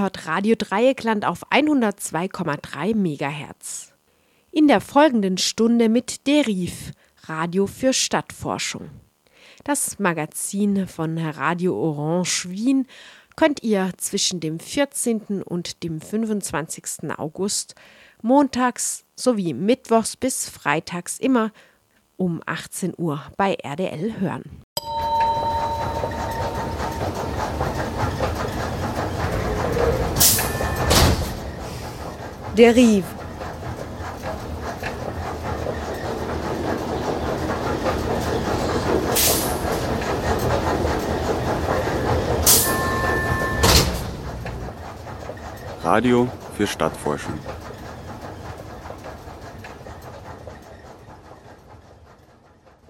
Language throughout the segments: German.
hört Radio Dreieckland auf 102,3 MHz. In der folgenden Stunde mit Deriv, Radio für Stadtforschung. Das Magazin von Radio Orange Wien könnt ihr zwischen dem 14. und dem 25. August montags sowie mittwochs bis freitags immer um 18 Uhr bei RDL hören. Derive Radio für Stadtforschung.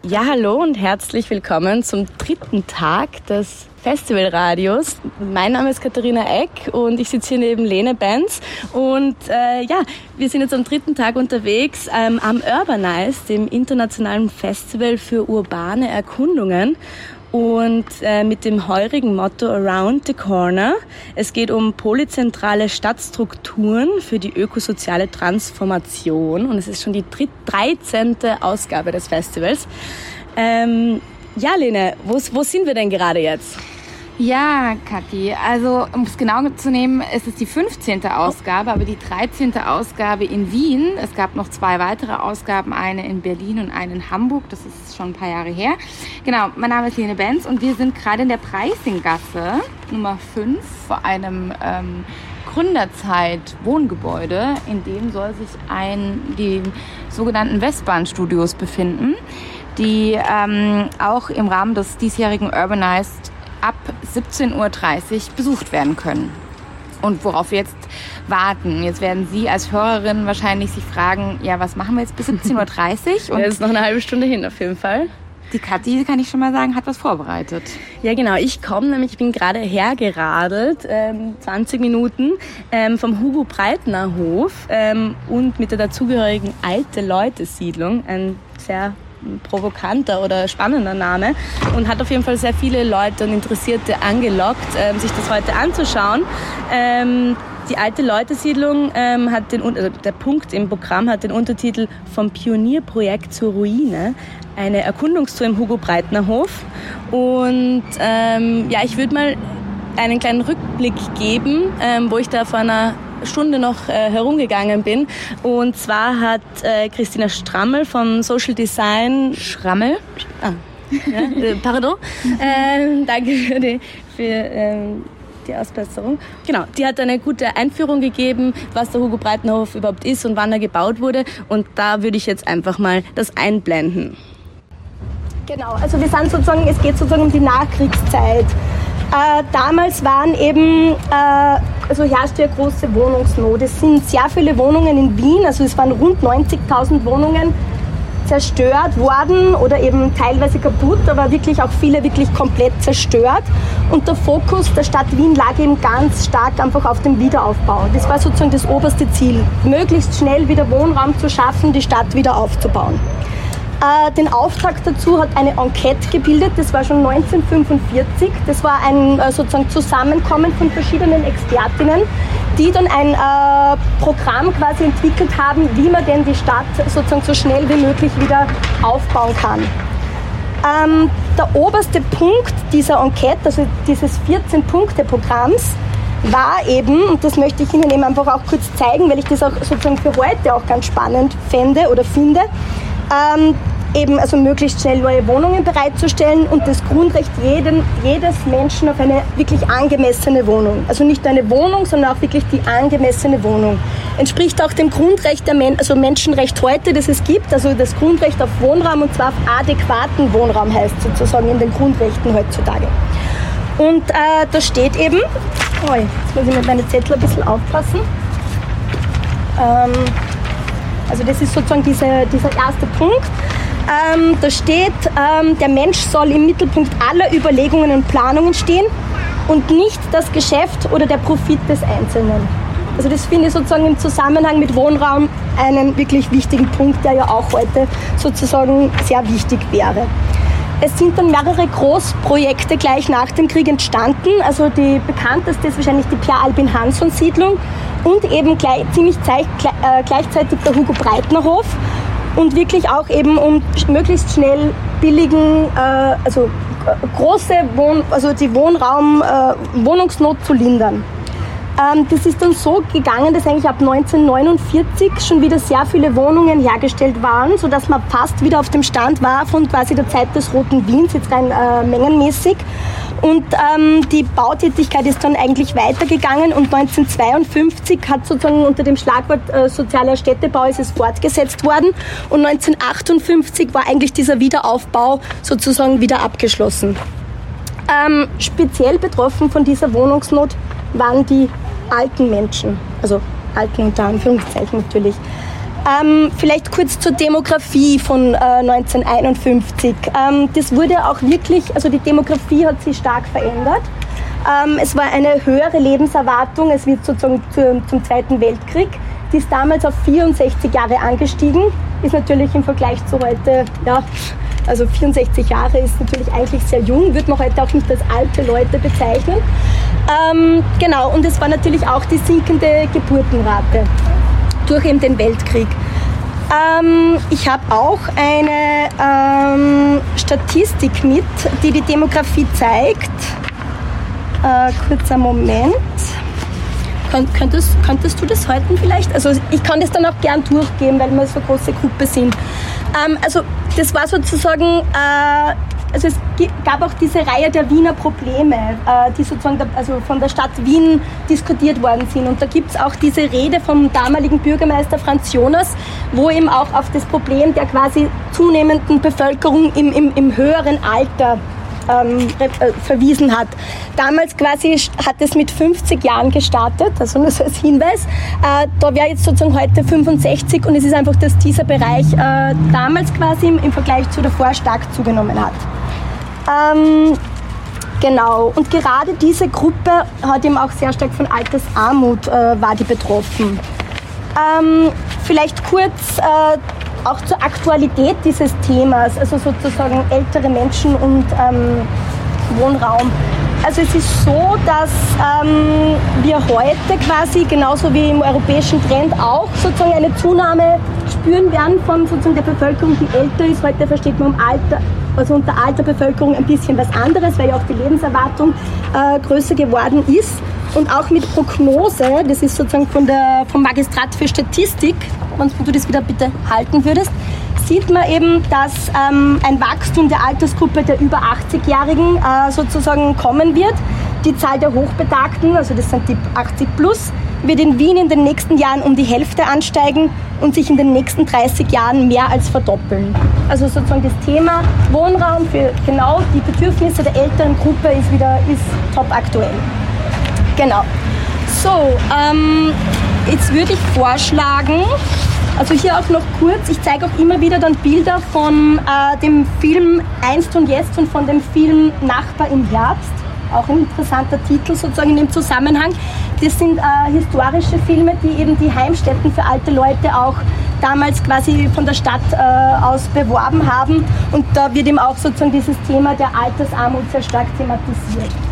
Ja, hallo und herzlich willkommen zum dritten Tag des Festivalradios. Mein Name ist Katharina Eck und ich sitze hier neben Lene Benz. Und äh, ja, wir sind jetzt am dritten Tag unterwegs ähm, am Urbanize, dem internationalen Festival für urbane Erkundungen und äh, mit dem heurigen Motto Around the Corner. Es geht um polyzentrale Stadtstrukturen für die ökosoziale Transformation und es ist schon die 13. Ausgabe des Festivals. Ähm, ja, Lene, wo, wo sind wir denn gerade jetzt? Ja, Kathi, also um es genau zu nehmen, ist es die 15. Ausgabe, aber die 13. Ausgabe in Wien. Es gab noch zwei weitere Ausgaben, eine in Berlin und eine in Hamburg. Das ist schon ein paar Jahre her. Genau, mein Name ist Lene Benz und wir sind gerade in der Preisinggasse Nummer 5 vor einem ähm, Gründerzeit-Wohngebäude. In dem soll sich ein, die sogenannten Westbahn-Studios befinden, die ähm, auch im Rahmen des diesjährigen Urbanized ab 17.30 Uhr besucht werden können. Und worauf wir jetzt warten. Jetzt werden Sie als Hörerin wahrscheinlich sich fragen, ja, was machen wir jetzt bis 17.30 Uhr? Und ja, ist noch eine halbe Stunde hin auf jeden Fall. Die Kathi, kann ich schon mal sagen, hat was vorbereitet. Ja, genau. Ich komme nämlich, ich bin gerade hergeradelt, ähm, 20 Minuten ähm, vom Hugo Breitner Hof ähm, und mit der dazugehörigen Alte Leute Siedlung, ein sehr provokanter oder spannender Name und hat auf jeden Fall sehr viele Leute und Interessierte angelockt, ähm, sich das heute anzuschauen. Ähm, die alte Leutesiedlung ähm, hat den, also der Punkt im Programm hat den Untertitel Vom Pionierprojekt zur Ruine, eine Erkundungstour im Hugo Breitner Hof. Und ähm, ja, ich würde mal einen kleinen Rückblick geben, ähm, wo ich da vor einer Stunde noch äh, herumgegangen bin. Und zwar hat äh, Christina Strammel von Social Design Schrammel. Ah, ja, äh, pardon. äh, danke für die, für, ähm, die Ausbesserung. Genau, die hat eine gute Einführung gegeben, was der Hugo Breitenhof überhaupt ist und wann er gebaut wurde. Und da würde ich jetzt einfach mal das einblenden. Genau, also wir sind sozusagen, es geht sozusagen um die Nachkriegszeit. Äh, damals waren eben, äh, also herrschte große Wohnungsnot. Es sind sehr viele Wohnungen in Wien, also es waren rund 90.000 Wohnungen zerstört worden oder eben teilweise kaputt, aber wirklich auch viele wirklich komplett zerstört. Und der Fokus der Stadt Wien lag eben ganz stark einfach auf dem Wiederaufbau. Das war sozusagen das oberste Ziel, möglichst schnell wieder Wohnraum zu schaffen, die Stadt wieder aufzubauen. Äh, den Auftakt dazu hat eine Enquete gebildet, das war schon 1945. Das war ein äh, sozusagen Zusammenkommen von verschiedenen Expertinnen, die dann ein äh, Programm quasi entwickelt haben, wie man denn die Stadt sozusagen so schnell wie möglich wieder aufbauen kann. Ähm, der oberste Punkt dieser Enquete, also dieses 14-Punkte-Programms, war eben, und das möchte ich Ihnen eben einfach auch kurz zeigen, weil ich das auch sozusagen für heute auch ganz spannend fände oder finde, ähm, eben also möglichst schnell neue Wohnungen bereitzustellen und das Grundrecht jeden, jedes Menschen auf eine wirklich angemessene Wohnung. Also nicht eine Wohnung, sondern auch wirklich die angemessene Wohnung. Entspricht auch dem Grundrecht der Men also Menschenrecht heute, das es gibt, also das Grundrecht auf Wohnraum und zwar auf adäquaten Wohnraum heißt sozusagen in den Grundrechten heutzutage. Und äh, da steht eben, oh, jetzt muss ich mit meinen Zettel ein bisschen aufpassen. Ähm, also das ist sozusagen diese, dieser erste Punkt. Ähm, da steht, ähm, der Mensch soll im Mittelpunkt aller Überlegungen und Planungen stehen und nicht das Geschäft oder der Profit des Einzelnen. Also das finde ich sozusagen im Zusammenhang mit Wohnraum einen wirklich wichtigen Punkt, der ja auch heute sozusagen sehr wichtig wäre. es sind dann mehrere Großprojekte gleich nach dem Krieg entstanden. Also die bekannteste ist wahrscheinlich die Pierre Albin Hansson Siedlung und eben gleich, ziemlich gleich, äh, gleichzeitig der Hugo Breitner Hof und wirklich auch eben um möglichst schnell billigen, äh, also große Wohn also die Wohnraum, äh, Wohnungsnot zu lindern. Ähm, das ist dann so gegangen, dass eigentlich ab 1949 schon wieder sehr viele Wohnungen hergestellt waren, sodass man fast wieder auf dem Stand war von quasi der Zeit des Roten Wiens, jetzt rein äh, mengenmäßig. Und ähm, die Bautätigkeit ist dann eigentlich weitergegangen und 1952 hat sozusagen unter dem Schlagwort äh, sozialer Städtebau ist es fortgesetzt worden und 1958 war eigentlich dieser Wiederaufbau sozusagen wieder abgeschlossen. Ähm, speziell betroffen von dieser Wohnungsnot waren die alten Menschen, also alten unter Anführungszeichen natürlich. Ähm, vielleicht kurz zur Demografie von äh, 1951. Ähm, das wurde auch wirklich, also die Demografie hat sich stark verändert. Ähm, es war eine höhere Lebenserwartung, es wird sozusagen zu, zum Zweiten Weltkrieg. Die ist damals auf 64 Jahre angestiegen, ist natürlich im Vergleich zu heute, ja, also 64 Jahre ist natürlich eigentlich sehr jung, wird man heute auch nicht als alte Leute bezeichnen. Ähm, genau, und es war natürlich auch die sinkende Geburtenrate durch eben den Weltkrieg. Ähm, ich habe auch eine ähm, Statistik mit, die die Demografie zeigt. Äh, kurzer Moment. Könntest, könntest du das halten vielleicht? Also ich kann das dann auch gern durchgehen, weil wir so große Gruppe sind. Ähm, also das war sozusagen äh, also es gab auch diese Reihe der Wiener Probleme, äh, die sozusagen also von der Stadt Wien diskutiert worden sind. Und da gibt es auch diese Rede vom damaligen Bürgermeister Franz Jonas, wo eben auch auf das Problem der quasi zunehmenden Bevölkerung im, im, im höheren Alter ähm, äh, verwiesen hat. Damals quasi hat es mit 50 Jahren gestartet, also nur so als Hinweis. Äh, da wäre jetzt sozusagen heute 65 und es ist einfach, dass dieser Bereich äh, damals quasi im, im Vergleich zu davor stark zugenommen hat. Ähm, genau, und gerade diese Gruppe hat eben auch sehr stark von Altersarmut äh, war die betroffen. Ähm, vielleicht kurz äh, auch zur Aktualität dieses Themas, also sozusagen ältere Menschen und ähm, Wohnraum. Also es ist so, dass ähm, wir heute quasi genauso wie im europäischen Trend auch sozusagen eine Zunahme spüren werden von sozusagen der Bevölkerung, die älter ist. Heute versteht man um Alter, also unter alter Bevölkerung ein bisschen was anderes, weil ja auch die Lebenserwartung äh, größer geworden ist. Und auch mit Prognose, das ist sozusagen von der, vom Magistrat für Statistik, wenn du das wieder bitte halten würdest, sieht man eben, dass ähm, ein Wachstum der Altersgruppe der über 80-Jährigen äh, sozusagen kommen wird. Die Zahl der Hochbetagten, also das sind die 80 plus, wird in Wien in den nächsten Jahren um die Hälfte ansteigen und sich in den nächsten 30 Jahren mehr als verdoppeln. Also sozusagen das Thema Wohnraum für genau die Bedürfnisse der älteren Gruppe ist wieder ist top aktuell. Genau. So, ähm, jetzt würde ich vorschlagen, also hier auch noch kurz, ich zeige auch immer wieder dann Bilder von äh, dem Film Einst und Jetzt und von dem Film Nachbar im Herbst auch ein interessanter Titel sozusagen in dem Zusammenhang. Das sind äh, historische Filme, die eben die Heimstätten für alte Leute auch damals quasi von der Stadt äh, aus beworben haben. Und da wird eben auch sozusagen dieses Thema der Altersarmut sehr stark thematisiert.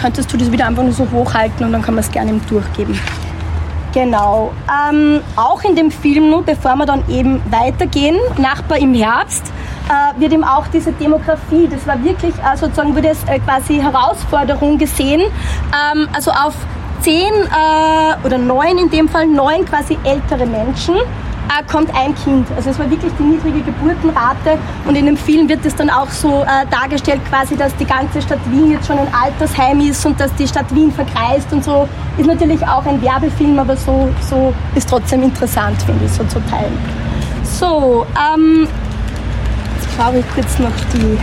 Könntest du das wieder einfach nur so hochhalten und dann kann man es gerne durchgeben. Genau. Ähm, auch in dem Film, nur bevor wir dann eben weitergehen, Nachbar im Herbst, äh, wird eben auch diese Demografie, das war wirklich äh, sozusagen, wurde es äh, quasi Herausforderung gesehen, ähm, also auf zehn äh, oder neun in dem Fall, neun quasi ältere Menschen äh, kommt ein Kind. Also es war wirklich die niedrige Geburtenrate und in dem Film wird es dann auch so äh, dargestellt quasi, dass die ganze Stadt Wien jetzt schon ein Altersheim ist und dass die Stadt Wien verkreist und so. Ist natürlich auch ein Werbefilm, aber so, so ist trotzdem interessant, finde ich, so zu teilen. So, ähm, brauche ich kurz noch die.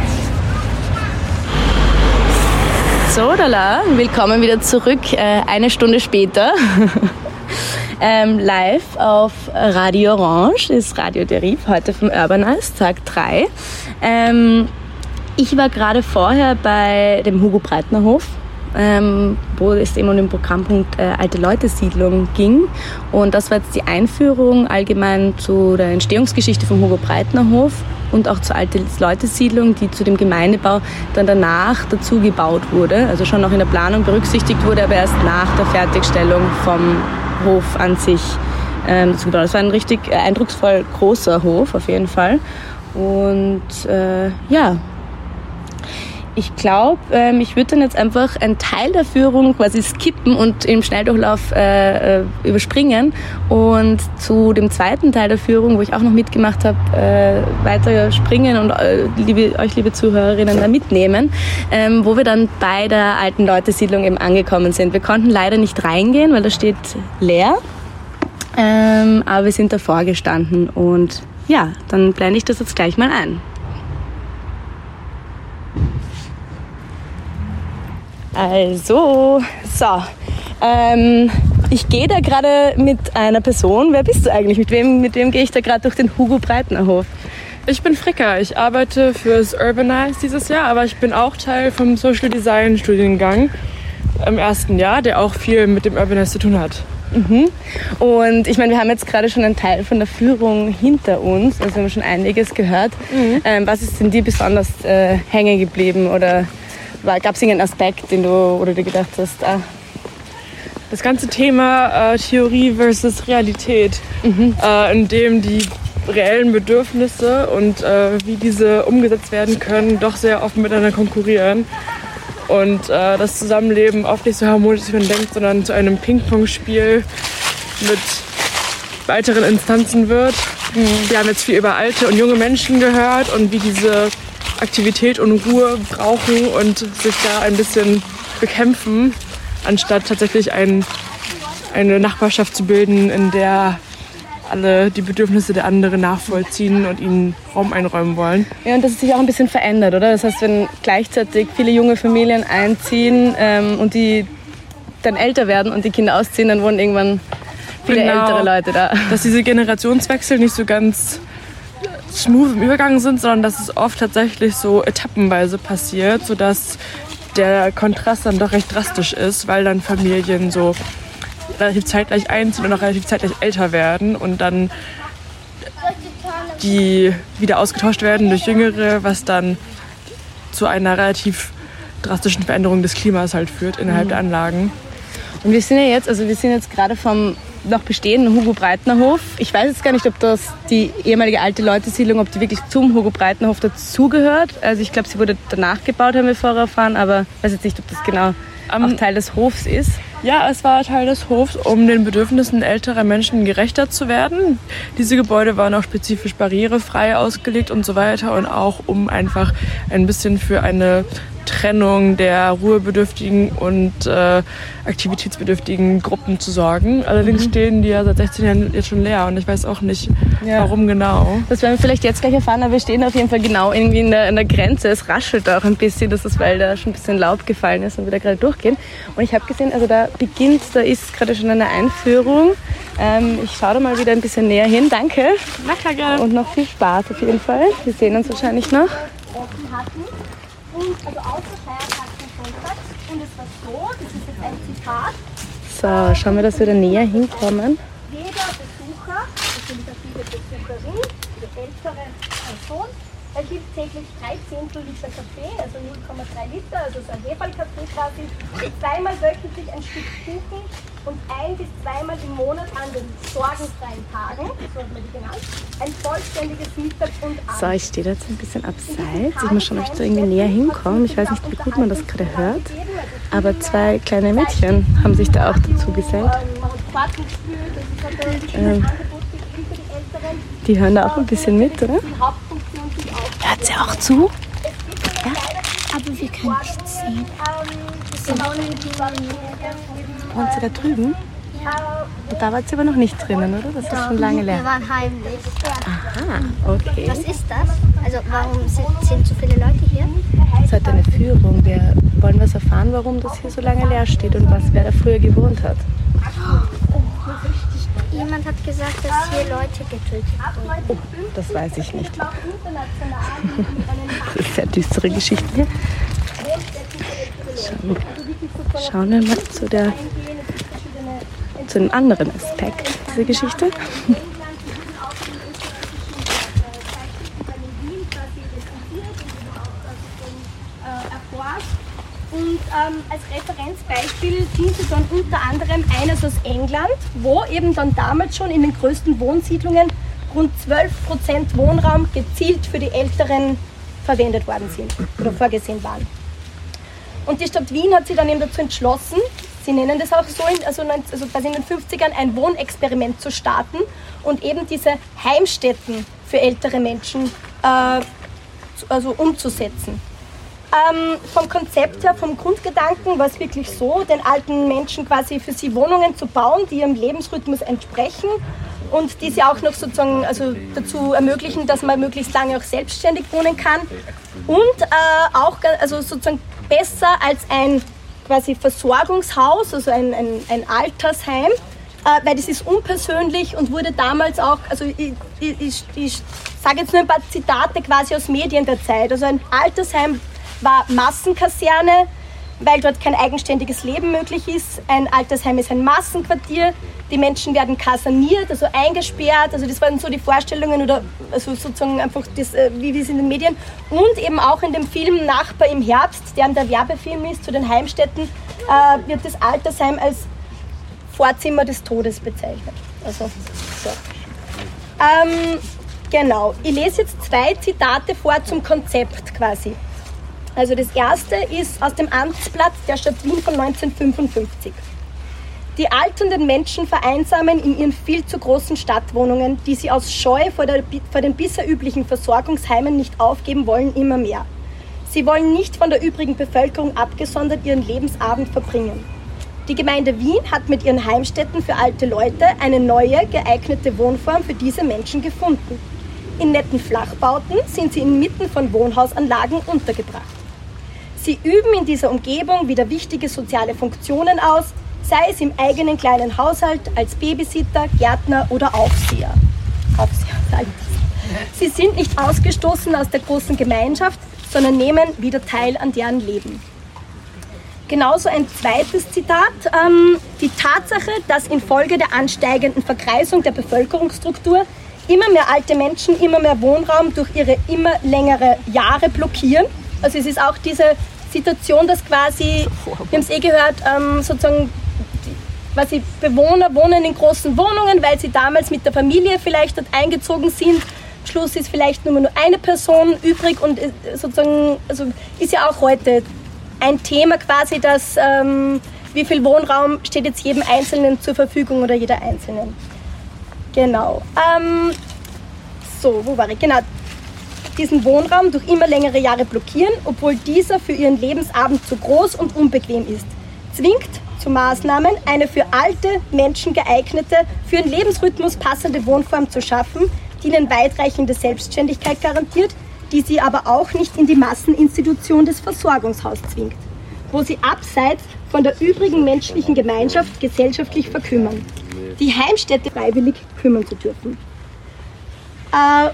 So, Dala, willkommen wieder zurück, äh, eine Stunde später. ähm, live auf Radio Orange, ist Radio Deriv, heute vom Urbanize, Tag 3. Ähm, ich war gerade vorher bei dem Hugo Breitner Hof ähm, wo es eben um den Programmpunkt äh, Alte Leute-Siedlung ging. Und das war jetzt die Einführung allgemein zu der Entstehungsgeschichte vom Hugo Breitner Hof und auch zur Alte Leute-Siedlung, die zu dem Gemeindebau dann danach dazu gebaut wurde. Also schon noch in der Planung berücksichtigt wurde, aber erst nach der Fertigstellung vom Hof an sich ähm, dazu gebaut. Das war ein richtig äh, eindrucksvoll großer Hof auf jeden Fall. Und äh, ja, ich glaube, ähm, ich würde dann jetzt einfach einen Teil der Führung quasi skippen und im Schnelldurchlauf äh, äh, überspringen und zu dem zweiten Teil der Führung, wo ich auch noch mitgemacht habe, äh, weiter springen und äh, liebe, euch, liebe Zuhörerinnen, da mitnehmen, ähm, wo wir dann bei der alten Leute-Siedlung eben angekommen sind. Wir konnten leider nicht reingehen, weil da steht leer, ähm, aber wir sind davor gestanden und ja, dann blende ich das jetzt gleich mal ein. Also, so. Ähm, ich gehe da gerade mit einer Person. Wer bist du eigentlich? Mit wem, mit wem gehe ich da gerade durch den Hugo Breitner Hof? Ich bin Fricker. Ich arbeite fürs Urbanize dieses Jahr, aber ich bin auch Teil vom Social Design Studiengang im ersten Jahr, der auch viel mit dem Urbanize zu tun hat. Mhm. Und ich meine, wir haben jetzt gerade schon einen Teil von der Führung hinter uns, also wir haben schon einiges gehört. Mhm. Ähm, was ist denn dir besonders äh, hängen geblieben oder Gab es irgendeinen Aspekt, den du oder du gedacht hast? Ah. Das ganze Thema äh, Theorie versus Realität, mhm. äh, in dem die reellen Bedürfnisse und äh, wie diese umgesetzt werden können, doch sehr oft miteinander konkurrieren. Und äh, das Zusammenleben oft nicht so harmonisch, wie man denkt, sondern zu einem Ping-Pong-Spiel mit weiteren Instanzen wird. Mhm. Wir haben jetzt viel über alte und junge Menschen gehört und wie diese Aktivität und Ruhe brauchen und sich da ein bisschen bekämpfen, anstatt tatsächlich ein, eine Nachbarschaft zu bilden, in der alle die Bedürfnisse der anderen nachvollziehen und ihnen Raum einräumen wollen. Ja, und das hat sich auch ein bisschen verändert, oder? Das heißt, wenn gleichzeitig viele junge Familien einziehen ähm, und die dann älter werden und die Kinder ausziehen, dann wohnen irgendwann viele genau, ältere Leute da. Dass diese Generationswechsel nicht so ganz smooth im Übergang sind, sondern dass es oft tatsächlich so etappenweise passiert, sodass der Kontrast dann doch recht drastisch ist, weil dann Familien so relativ zeitgleich einziehen und auch relativ zeitgleich älter werden und dann die wieder ausgetauscht werden durch Jüngere, was dann zu einer relativ drastischen Veränderung des Klimas halt führt innerhalb mhm. der Anlagen. Und wir sind ja jetzt, also wir sind jetzt gerade vom noch bestehenden Hugo Breitner Hof. Ich weiß jetzt gar nicht, ob das die ehemalige alte Leute-Siedlung, ob die wirklich zum Hugo Breitner Hof dazugehört. Also ich glaube, sie wurde danach gebaut, haben wir vorher erfahren, aber ich weiß jetzt nicht, ob das genau um, auch Teil des Hofs ist. Ja, es war Teil des Hofs, um den Bedürfnissen älterer Menschen gerechter zu werden. Diese Gebäude waren auch spezifisch barrierefrei ausgelegt und so weiter und auch um einfach ein bisschen für eine Trennung der ruhebedürftigen und äh, aktivitätsbedürftigen Gruppen zu sorgen. Allerdings mhm. stehen die ja seit 16 Jahren jetzt schon leer und ich weiß auch nicht, ja. warum genau. Das werden wir vielleicht jetzt gleich erfahren, aber wir stehen auf jeden Fall genau irgendwie in der, in der Grenze. Es raschelt auch ein bisschen, das ist, weil da schon ein bisschen Laub gefallen ist und wir da gerade durchgehen. Und ich habe gesehen, also da beginnt, da ist gerade schon eine Einführung. Ähm, ich schaue da mal wieder ein bisschen näher hin. Danke. Na klar, gerne. Und noch viel Spaß auf jeden Fall. Wir sehen uns wahrscheinlich noch und also außer Feiertags und Sonntags. Und es war so, das ist jetzt ein Zitat. So, schauen wir, dass wir da näher hinkommen. Jeder Besucher, natürlich auch jede Besucherin, jede ältere Person, er gibt täglich 3 Zehntel Liter Kaffee, also 0,3 Liter, also so ein Hefallkaffee quasi, zweimal wöchentlich ein Stück Kuchen und ein bis zweimal im Monat an den sorgenfreien Tagen, so hat man die genannt, ein vollständiges Mittag und Abend. So, ich stehe da jetzt ein bisschen abseits. Ich muss schon euch so irgendwie näher hinkommen. Ich weiß nicht, wie gut man das gerade hört, aber zwei kleine Mädchen haben sich da auch dazu gesellt. Ähm, die hören da auch ein bisschen mit, oder? Hört sie auch zu? Ja? Aber wir können nichts sehen. Wohnt sie da drüben? Und da war sie aber noch nicht drinnen, oder? Das ist schon lange leer. Wir waren heimlich. Aha, okay. Was ist das? Also warum sind, sind so viele Leute hier? Es halt eine Führung. Wir wollen was erfahren, warum das hier so lange leer steht und was wer da früher gewohnt hat. Oh. Jemand hat gesagt, dass hier Leute getötet wurden. Oh, das weiß ich nicht. das ist sehr düstere Geschichte hier. Schauen wir mal zu, der, zu dem anderen Aspekt dieser Geschichte. Und ähm, als Referenzbeispiel diente dann unter anderem eines aus England, wo eben dann damals schon in den größten Wohnsiedlungen rund 12% Wohnraum gezielt für die Älteren verwendet worden sind oder vorgesehen waren. Und die Stadt Wien hat sich dann eben dazu entschlossen, sie nennen das auch so, also, also in den 50ern ein Wohnexperiment zu starten und eben diese Heimstätten für ältere Menschen äh, also umzusetzen. Ähm, vom Konzept her, vom Grundgedanken war es wirklich so, den alten Menschen quasi für sie Wohnungen zu bauen, die ihrem Lebensrhythmus entsprechen und die sie auch noch sozusagen also dazu ermöglichen, dass man möglichst lange auch selbstständig wohnen kann. Und äh, auch also sozusagen besser als ein quasi Versorgungshaus, also ein, ein, ein Altersheim, äh, weil das ist unpersönlich und wurde damals auch, also ich, ich, ich, ich sage jetzt nur ein paar Zitate quasi aus Medien der Zeit, also ein Altersheim war Massenkaserne, weil dort kein eigenständiges Leben möglich ist. Ein Altersheim ist ein Massenquartier. Die Menschen werden kaserniert, also eingesperrt. Also das waren so die Vorstellungen oder also sozusagen einfach das, äh, wie es in den Medien. Und eben auch in dem Film Nachbar im Herbst, der der Werbefilm ist zu den Heimstätten, äh, wird das Altersheim als Vorzimmer des Todes bezeichnet. Also so. Ähm, genau. Ich lese jetzt zwei Zitate vor zum Konzept quasi. Also das erste ist aus dem Amtsblatt der Stadt Wien von 1955. Die alternden Menschen vereinsamen in ihren viel zu großen Stadtwohnungen, die sie aus Scheu vor, der, vor den bisher üblichen Versorgungsheimen nicht aufgeben wollen, immer mehr. Sie wollen nicht von der übrigen Bevölkerung abgesondert ihren Lebensabend verbringen. Die Gemeinde Wien hat mit ihren Heimstätten für alte Leute eine neue, geeignete Wohnform für diese Menschen gefunden. In netten Flachbauten sind sie inmitten von Wohnhausanlagen untergebracht. Sie üben in dieser Umgebung wieder wichtige soziale Funktionen aus, sei es im eigenen kleinen Haushalt, als Babysitter, Gärtner oder Aufseher. Aufseher Sie sind nicht ausgestoßen aus der großen Gemeinschaft, sondern nehmen wieder teil an deren Leben. Genauso ein zweites Zitat. Ähm, die Tatsache, dass infolge der ansteigenden Verkreisung der Bevölkerungsstruktur immer mehr alte Menschen immer mehr Wohnraum durch ihre immer längere Jahre blockieren, also es ist auch diese Situation, dass quasi, wir haben es eh gehört, ähm, sozusagen quasi Bewohner wohnen in großen Wohnungen, weil sie damals mit der Familie vielleicht dort eingezogen sind. Am Schluss ist vielleicht nur nur eine Person übrig und äh, sozusagen, also ist ja auch heute ein Thema quasi, dass ähm, wie viel Wohnraum steht jetzt jedem Einzelnen zur Verfügung oder jeder Einzelnen. Genau. Ähm, so, wo war ich? Genau diesen Wohnraum durch immer längere Jahre blockieren, obwohl dieser für ihren Lebensabend zu groß und unbequem ist. Zwingt zu Maßnahmen, eine für alte Menschen geeignete, für ihren Lebensrhythmus passende Wohnform zu schaffen, die ihnen weitreichende Selbstständigkeit garantiert, die sie aber auch nicht in die Masseninstitution des Versorgungshaus zwingt, wo sie abseits von der übrigen menschlichen Gemeinschaft gesellschaftlich verkümmern, die Heimstätte freiwillig kümmern zu dürfen. Äh,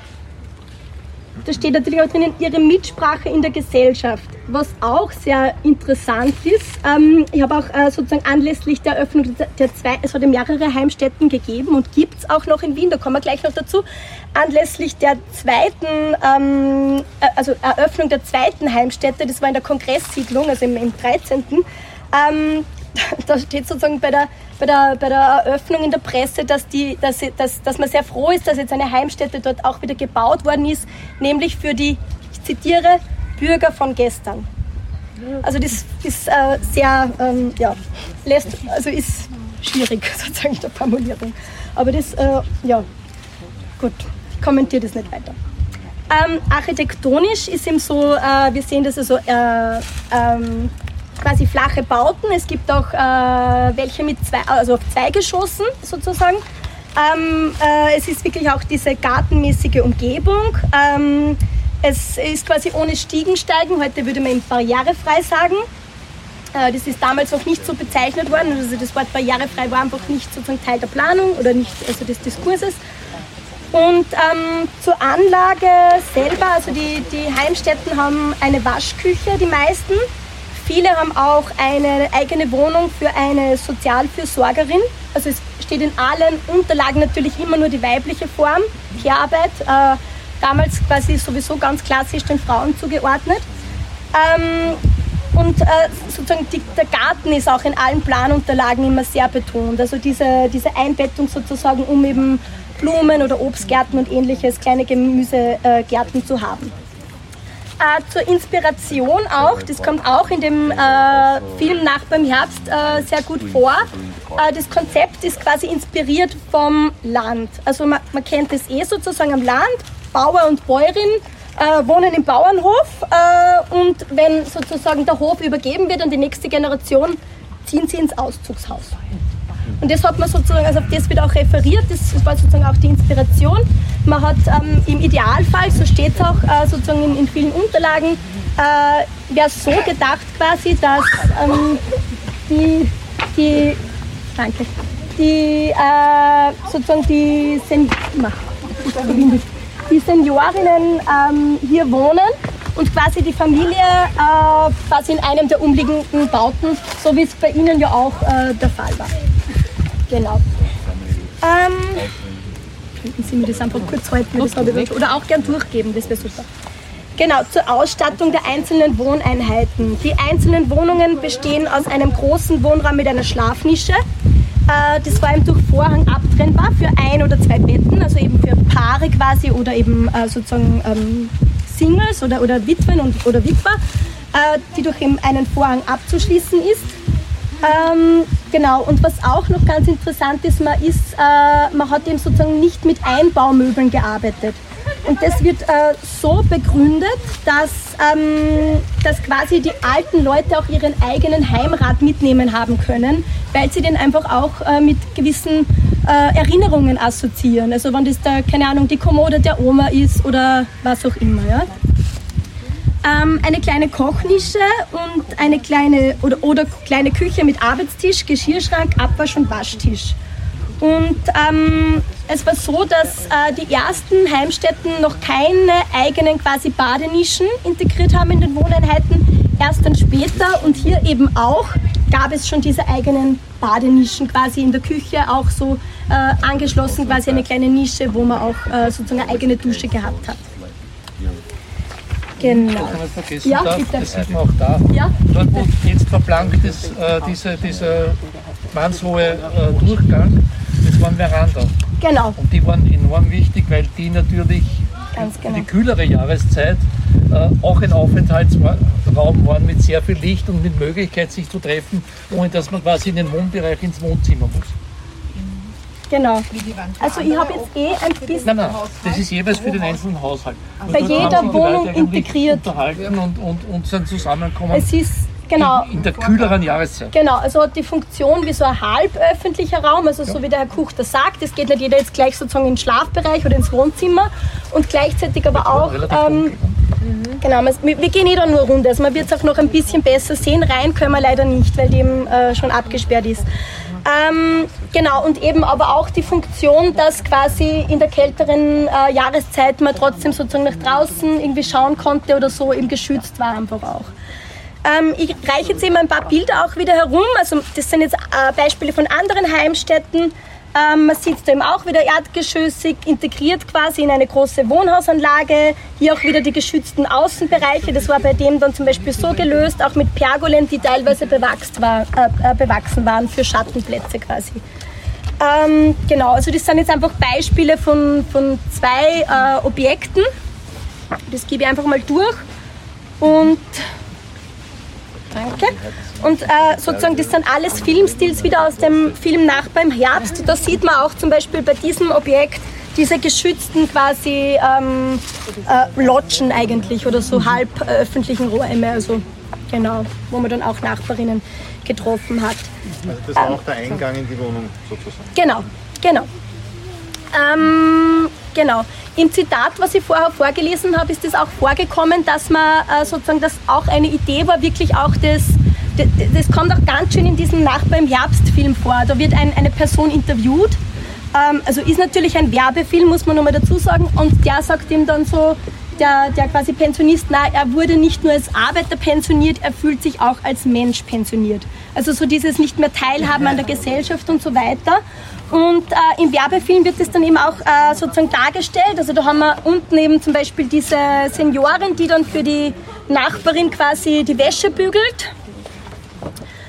da steht natürlich auch drinnen ihre Mitsprache in der Gesellschaft, was auch sehr interessant ist. Ähm, ich habe auch äh, sozusagen anlässlich der Eröffnung der zwei, es hat ihm mehrere Heimstätten gegeben und gibt es auch noch in Wien, da kommen wir gleich noch dazu. Anlässlich der zweiten, ähm, äh, also Eröffnung der zweiten Heimstätte, das war in der Kongresssiedlung, also im, im 13. Ähm, da steht sozusagen bei der, bei der, bei der Eröffnung in der Presse, dass, die, dass, dass, dass man sehr froh ist, dass jetzt eine Heimstätte dort auch wieder gebaut worden ist, nämlich für die, ich zitiere, Bürger von gestern. Also das ist äh, sehr, ähm, ja, lässt, also ist schwierig sozusagen in der Formulierung. Aber das, äh, ja, gut, ich kommentiere das nicht weiter. Ähm, architektonisch ist eben so, äh, wir sehen das also äh, ähm, quasi flache Bauten. Es gibt auch äh, welche mit zwei, also auf zwei Geschossen sozusagen. Ähm, äh, es ist wirklich auch diese gartenmäßige Umgebung. Ähm, es ist quasi ohne Stiegensteigen. Heute würde man barrierefrei sagen. Äh, das ist damals noch nicht so bezeichnet worden. Also das Wort barrierefrei war einfach nicht sozusagen Teil der Planung oder nicht also des Diskurses. Und ähm, zur Anlage selber, also die, die Heimstätten haben eine Waschküche, die meisten viele haben auch eine eigene Wohnung für eine Sozialfürsorgerin. Also es steht in allen Unterlagen natürlich immer nur die weibliche Form, Care-Arbeit. Äh, damals quasi sowieso ganz klassisch den Frauen zugeordnet. Ähm, und äh, sozusagen die, der Garten ist auch in allen Planunterlagen immer sehr betont. Also diese, diese Einbettung sozusagen, um eben Blumen oder Obstgärten und ähnliches, kleine Gemüsegärten zu haben. Äh, zur Inspiration auch, das kommt auch in dem äh, Film Nach beim Herbst äh, sehr gut vor. Äh, das Konzept ist quasi inspiriert vom Land. Also man, man kennt es eh sozusagen am Land, Bauer und Bäuerin äh, wohnen im Bauernhof äh, und wenn sozusagen der Hof übergeben wird an die nächste Generation, ziehen sie ins Auszugshaus. Und das hat man sozusagen, also auf das wird auch referiert, das war sozusagen auch die Inspiration. Man hat ähm, im Idealfall, so steht es auch äh, sozusagen in, in, vielen Unterlagen, äh, wäre so gedacht quasi, dass ähm, die, die, danke, die äh, sozusagen die, Sen die Seniorinnen ähm, hier wohnen und quasi die Familie äh, quasi in einem der umliegenden Bauten, so wie es bei Ihnen ja auch äh, der Fall war. Genau. Ähm, könnten Sie mir das einfach kurz halten, das habe ich oder auch gern durchgeben, das wäre super. Genau, zur Ausstattung der einzelnen Wohneinheiten. Die einzelnen Wohnungen bestehen aus einem großen Wohnraum mit einer Schlafnische. Äh, das war eben durch Vorhang abtrennbar für ein oder zwei Betten, also eben für Paare quasi oder eben äh, sozusagen ähm, Singles oder, oder Witwen und, oder Witwer, äh, die durch eben einen Vorhang abzuschließen ist. Ähm, genau, und was auch noch ganz interessant ist, man, ist, äh, man hat eben sozusagen nicht mit Einbaumöbeln gearbeitet. Und das wird äh, so begründet, dass, ähm, dass quasi die alten Leute auch ihren eigenen Heimrat mitnehmen haben können, weil sie den einfach auch äh, mit gewissen äh, Erinnerungen assoziieren. Also wenn das da, keine Ahnung, die Kommode der Oma ist oder was auch immer. Ja? Ähm, eine kleine Kochnische und eine kleine oder, oder kleine Küche mit Arbeitstisch, Geschirrschrank, Abwasch und Waschtisch. Und ähm, es war so, dass äh, die ersten Heimstätten noch keine eigenen quasi Badenischen integriert haben in den Wohneinheiten. Erst dann später und hier eben auch gab es schon diese eigenen Badenischen quasi in der Küche, auch so äh, angeschlossen quasi eine kleine Nische, wo man auch äh, sozusagen eine eigene Dusche gehabt hat. Genau. Man vergessen ja, darf, bitte. das sieht man auch da. Ja, Dort, wo jetzt verplankt ist, äh, diese, dieser mannshohe äh, Durchgang, das waren Veranda. Genau. Und die waren enorm wichtig, weil die natürlich genau. die kühlere Jahreszeit äh, auch ein Aufenthaltsraum waren mit sehr viel Licht und mit Möglichkeit, sich zu treffen, ohne dass man quasi in den Wohnbereich ins Wohnzimmer muss. Genau. Also ich habe jetzt eh ein bisschen... Nein, nein, das ist jeweils für den einzelnen Haushalt. Bei jeder Wohnung integriert. Unterhalten und, und, und sind zusammenkommen. Es ist Genau. In, in, der kühleren Jahreszeit. Genau, also hat die Funktion wie so ein halböffentlicher Raum, also ja. so wie der Herr Kuchter sagt, es geht nicht jeder jetzt gleich sozusagen in den Schlafbereich oder ins Wohnzimmer und gleichzeitig aber auch, ähm, genau, wir, wir, gehen eh da nur runter, also man wird es auch noch ein bisschen besser sehen, rein können wir leider nicht, weil die eben äh, schon abgesperrt ist. Ähm, genau, und eben aber auch die Funktion, dass quasi in der kälteren äh, Jahreszeit man trotzdem sozusagen nach draußen irgendwie schauen konnte oder so eben geschützt war einfach auch. Ähm, ich reiche jetzt eben ein paar Bilder auch wieder herum. Also das sind jetzt äh, Beispiele von anderen Heimstätten. Ähm, man sieht da eben auch wieder erdgeschossig integriert quasi in eine große Wohnhausanlage. Hier auch wieder die geschützten Außenbereiche. Das war bei dem dann zum Beispiel so gelöst, auch mit Pergolen, die teilweise war, äh, äh, bewachsen waren für Schattenplätze quasi. Ähm, genau, also das sind jetzt einfach Beispiele von, von zwei äh, Objekten. Das gebe ich einfach mal durch. Und danke. Und äh, sozusagen, das sind alles Filmstils wieder aus dem Film Nach beim Herbst. Da sieht man auch zum Beispiel bei diesem Objekt diese geschützten quasi ähm, äh, Lodgen eigentlich oder so halb öffentlichen Räume, also genau, wo man dann auch Nachbarinnen getroffen hat. Also das war ähm, auch der Eingang in die Wohnung sozusagen. Genau, genau. Ähm, genau. Im Zitat, was ich vorher vorgelesen habe, ist es auch vorgekommen, dass man äh, sozusagen, dass auch eine Idee war, wirklich auch das das kommt auch ganz schön in diesem Nachbar im Herbstfilm vor. Da wird ein, eine Person interviewt. Ähm, also ist natürlich ein Werbefilm, muss man nochmal dazu sagen. Und der sagt ihm dann so, der, der quasi Pensionist, na, er wurde nicht nur als Arbeiter pensioniert, er fühlt sich auch als Mensch pensioniert. Also so dieses nicht mehr Teilhaben an der Gesellschaft und so weiter. Und äh, im Werbefilm wird es dann eben auch äh, sozusagen dargestellt. Also da haben wir unten eben zum Beispiel diese Seniorin, die dann für die Nachbarin quasi die Wäsche bügelt.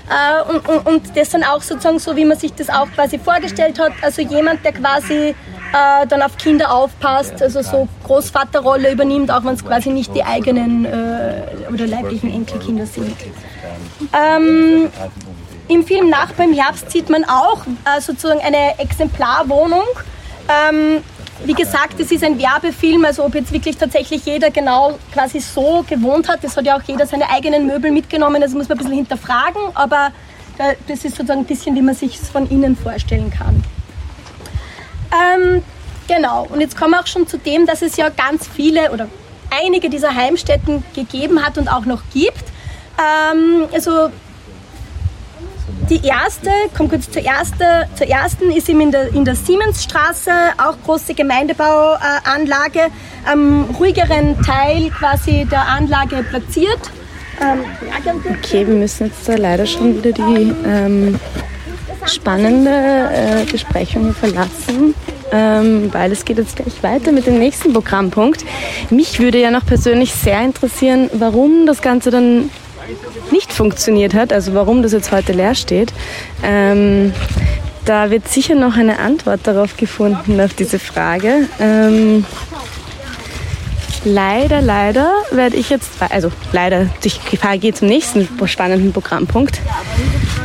Äh, und, und, und, das dann auch sozusagen so, wie man sich das auch quasi vorgestellt hat. Also jemand, der quasi äh, dann auf Kinder aufpasst, also so Großvaterrolle übernimmt, auch wenn es quasi nicht die eigenen äh, oder leiblichen Enkelkinder sind. Ähm, Im Film Nachbar im Herbst sieht man auch äh, sozusagen eine Exemplarwohnung. Ähm, wie gesagt, es ist ein Werbefilm, also ob jetzt wirklich tatsächlich jeder genau quasi so gewohnt hat, das hat ja auch jeder seine eigenen Möbel mitgenommen, das muss man ein bisschen hinterfragen, aber äh, das ist sozusagen ein bisschen, wie man sich es von innen vorstellen kann. Ähm, genau, und jetzt kommen wir auch schon zu dem, dass es ja ganz viele oder einige dieser Heimstätten gegeben hat und auch noch gibt. Ähm, also die erste, kommt kurz zur, erste, zur ersten, ist eben in der, in der Siemensstraße, auch große Gemeindebauanlage, am ruhigeren Teil quasi der Anlage platziert. Ähm, okay, wir müssen jetzt da leider schon wieder die ähm, spannende äh, Besprechung verlassen, ähm, weil es geht jetzt gleich weiter mit dem nächsten Programmpunkt. Mich würde ja noch persönlich sehr interessieren, warum das Ganze dann nicht funktioniert hat, also warum das jetzt heute leer steht. Ähm, da wird sicher noch eine Antwort darauf gefunden, auf diese Frage. Ähm, leider, leider werde ich jetzt, also leider, Frage geht zum nächsten spannenden Programmpunkt.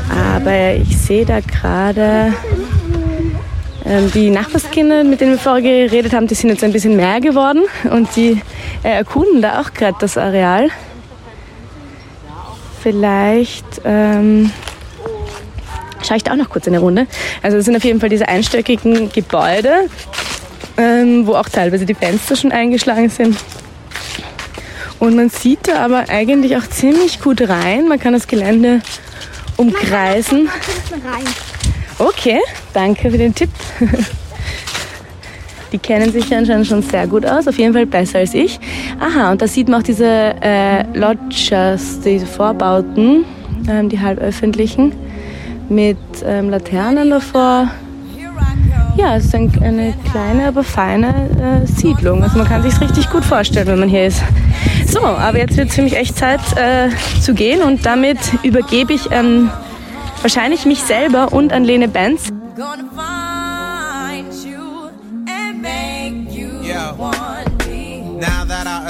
Aber ich sehe da gerade ähm, die Nachbarskinder, mit denen wir vorher geredet haben, die sind jetzt ein bisschen mehr geworden und die äh, erkunden da auch gerade das Areal. Vielleicht ähm, schaue ich da auch noch kurz eine Runde. Also das sind auf jeden Fall diese einstöckigen Gebäude, ähm, wo auch teilweise die Fenster schon eingeschlagen sind. Und man sieht da aber eigentlich auch ziemlich gut rein. Man kann das Gelände umkreisen. Okay, danke für den Tipp. Die kennen sich anscheinend schon sehr gut aus, auf jeden Fall besser als ich. Aha, und da sieht man auch diese äh, Lodgers, diese Vorbauten, ähm, die halböffentlichen, mit ähm, Laternen davor. Ja, es ist ein, eine kleine, aber feine äh, Siedlung. Also man kann sich richtig gut vorstellen, wenn man hier ist. So, aber jetzt wird es für mich echt Zeit äh, zu gehen und damit übergebe ich ähm, wahrscheinlich mich selber und an Lene Benz.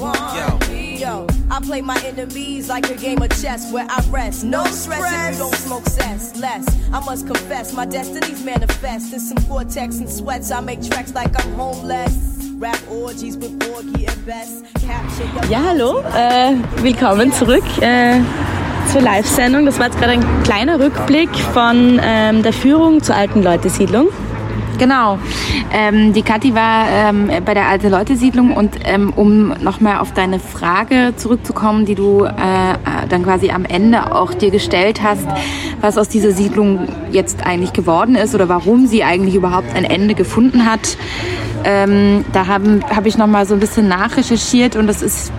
I play my enemies like a game of chess where I rest. No, stress, if you don't smoke cess. Less, I must confess, my destiny's manifest. In some cortex and sweats, I make tracks like I'm homeless. Ja, hallo, äh, willkommen zurück äh, zur Live-Sendung. Das war jetzt gerade ein kleiner Rückblick von ähm, der Führung zur alten Leute-Siedlung. Genau. Ähm, die Kathi war ähm, bei der Alte Leute Siedlung und ähm, um nochmal auf deine Frage zurückzukommen, die du äh, dann quasi am Ende auch dir gestellt hast, was aus dieser Siedlung jetzt eigentlich geworden ist oder warum sie eigentlich überhaupt ein Ende gefunden hat. Ähm, da habe hab ich nochmal so ein bisschen nachrecherchiert und das ist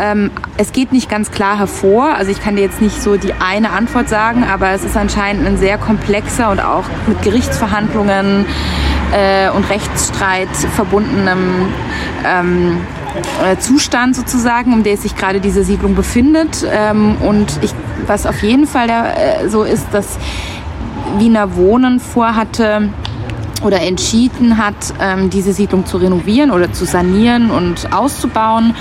ähm, es geht nicht ganz klar hervor. Also ich kann dir jetzt nicht so die eine Antwort sagen, aber es ist anscheinend ein sehr komplexer und auch mit Gerichtsverhandlungen äh, und Rechtsstreit verbundenem ähm, äh, Zustand sozusagen, um den sich gerade diese Siedlung befindet. Ähm, und ich, was auf jeden Fall der, äh, so ist, dass Wiener Wohnen vorhatte, oder entschieden hat, ähm, diese Siedlung zu renovieren oder zu sanieren und auszubauen.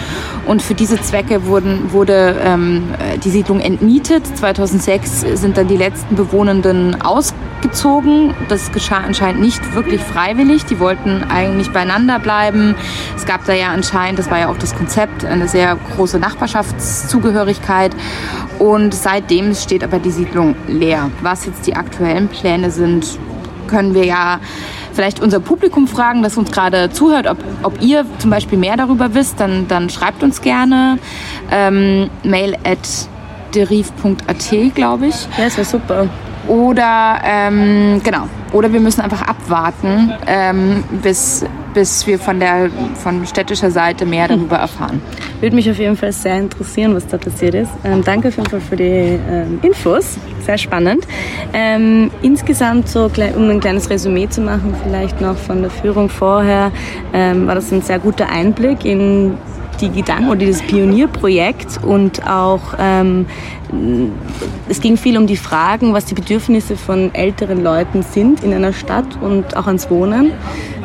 Und für diese Zwecke wurden, wurde ähm, die Siedlung entmietet. 2006 sind dann die letzten Bewohnenden ausgezogen. Das geschah anscheinend nicht wirklich freiwillig. Die wollten eigentlich beieinander bleiben. Es gab da ja anscheinend, das war ja auch das Konzept, eine sehr große Nachbarschaftszugehörigkeit. Und seitdem steht aber die Siedlung leer. Was jetzt die aktuellen Pläne sind, können wir ja vielleicht unser Publikum fragen, das uns gerade zuhört, ob, ob ihr zum Beispiel mehr darüber wisst, dann, dann schreibt uns gerne. Ähm, mail at deriv.at, glaube ich. Ja, das wäre super. Oder ähm, genau. Oder wir müssen einfach abwarten, ähm, bis, bis wir von der von städtischer Seite mehr darüber erfahren. Würde mich auf jeden Fall sehr interessieren, was da passiert ist. Ähm, danke auf jeden Fall für die ähm, Infos. Sehr spannend. Ähm, insgesamt, so, um ein kleines Resümee zu machen, vielleicht noch von der Führung vorher, ähm, war das ein sehr guter Einblick in die Gedanken oder dieses Pionierprojekt und auch ähm, es ging viel um die Fragen, was die Bedürfnisse von älteren Leuten sind in einer Stadt und auch ans Wohnen.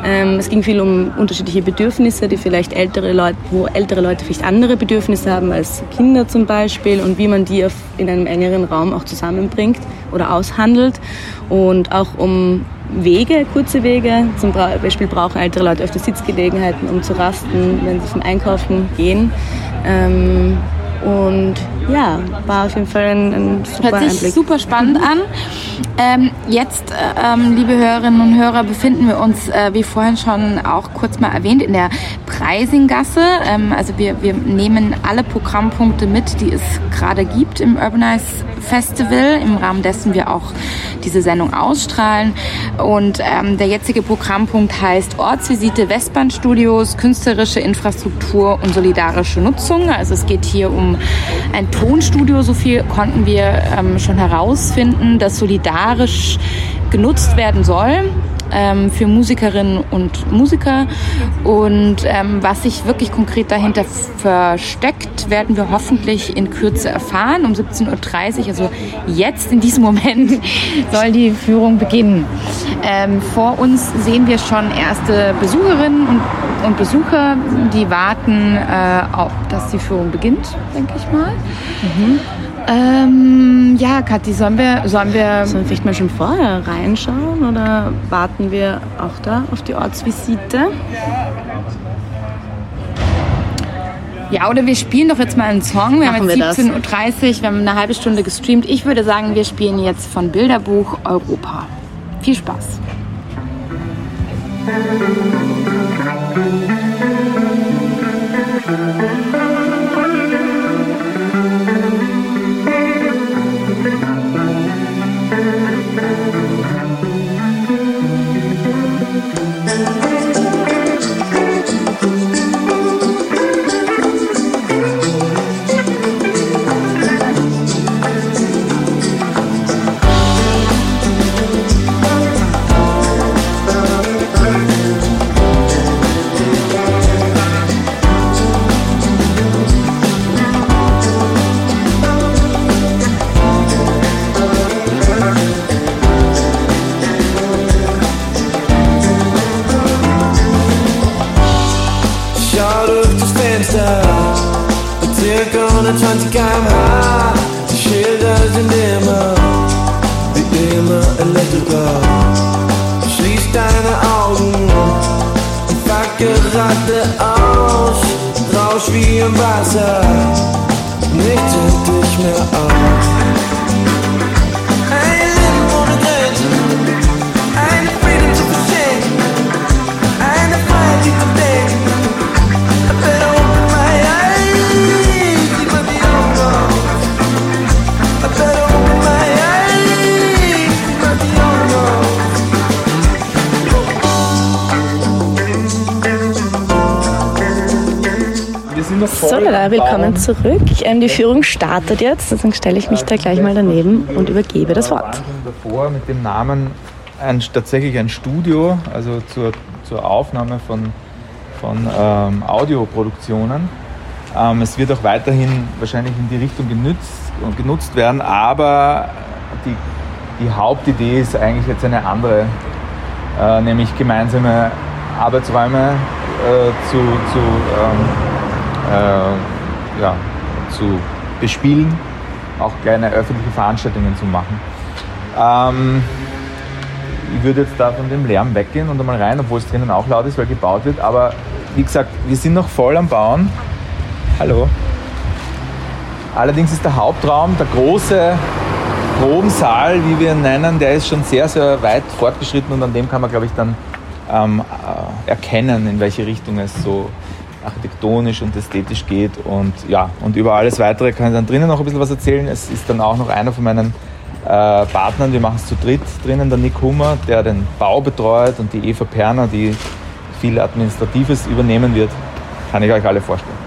Ähm, es ging viel um unterschiedliche Bedürfnisse, die vielleicht ältere Leute, wo ältere Leute vielleicht andere Bedürfnisse haben als Kinder zum Beispiel und wie man die in einem engeren Raum auch zusammenbringt oder aushandelt und auch um Wege, kurze Wege. Zum Beispiel brauchen ältere Leute öfter Sitzgelegenheiten, um zu rasten, wenn sie zum Einkaufen gehen. Ähm, und ja, war auf jeden Fall ein, ein super Hört sich Einblick. super spannend an. Ähm, jetzt, äh, ähm, liebe Hörerinnen und Hörer, befinden wir uns, äh, wie vorhin schon auch kurz mal erwähnt, in der Preisinggasse. Ähm, also wir, wir nehmen alle Programmpunkte mit, die es gerade gibt im Urbanize Festival, im Rahmen dessen wir auch diese Sendung ausstrahlen. Und ähm, der jetzige Programmpunkt heißt Ortsvisite Westbahnstudios, künstlerische Infrastruktur und solidarische Nutzung. Also es geht hier um ein Tonstudio. So viel konnten wir ähm, schon herausfinden, das solidarisch genutzt werden soll ähm, für Musikerinnen und Musiker. Und ähm, was sich wirklich konkret dahinter versteckt, werden wir hoffentlich in Kürze erfahren. Um 17.30 Uhr, also jetzt in diesem Moment, soll die Führung beginnen. Ähm, vor uns sehen wir schon erste Besucherinnen und, und Besucher, die warten, äh, auf, dass die Führung beginnt, denke ich mal. Mhm. Ähm, ja, Kathi, sollen wir, sollen wir. Sollen wir vielleicht mal schon vorher reinschauen oder warten wir auch da auf die Ortsvisite? Ja, oder wir spielen doch jetzt mal einen Song. Wir Machen haben jetzt 17.30 Uhr, wir haben eine halbe Stunde gestreamt. Ich würde sagen, wir spielen jetzt von Bilderbuch Europa. Viel Spaß. Schau immer elektriker. Schließ deine Augen und gerade aus. Rausch wie im Wasser, nichts hält dich mehr auf. So, lala, willkommen zurück. Ähm, Die Führung startet jetzt, deswegen stelle ich mich da gleich mal daneben und übergebe das Wort. davor mit dem Namen ein, tatsächlich ein Studio, also zur, zur Aufnahme von, von ähm, Audioproduktionen. Ähm, es wird auch weiterhin wahrscheinlich in die Richtung genutzt, genutzt werden, aber die, die Hauptidee ist eigentlich jetzt eine andere, äh, nämlich gemeinsame Arbeitsräume äh, zu, zu, ähm, äh, ja, zu bespielen, auch kleine öffentliche Veranstaltungen zu machen. Ähm, ich würde jetzt da von dem Lärm weggehen und einmal rein, obwohl es drinnen auch laut ist, weil gebaut wird. Aber wie gesagt, wir sind noch voll am Bauen. Hallo. Allerdings ist der Hauptraum, der große Probensaal, wie wir ihn nennen, der ist schon sehr, sehr weit fortgeschritten und an dem kann man, glaube ich, dann ähm, äh, erkennen, in welche Richtung es so architektonisch und ästhetisch geht. Und ja, und über alles weitere kann ich dann drinnen noch ein bisschen was erzählen. Es ist dann auch noch einer von meinen äh, Partnern, wir machen es zu dritt drinnen, der Nick Hummer, der den Bau betreut und die Eva Perner, die viel Administratives übernehmen wird. Kann ich euch alle vorstellen.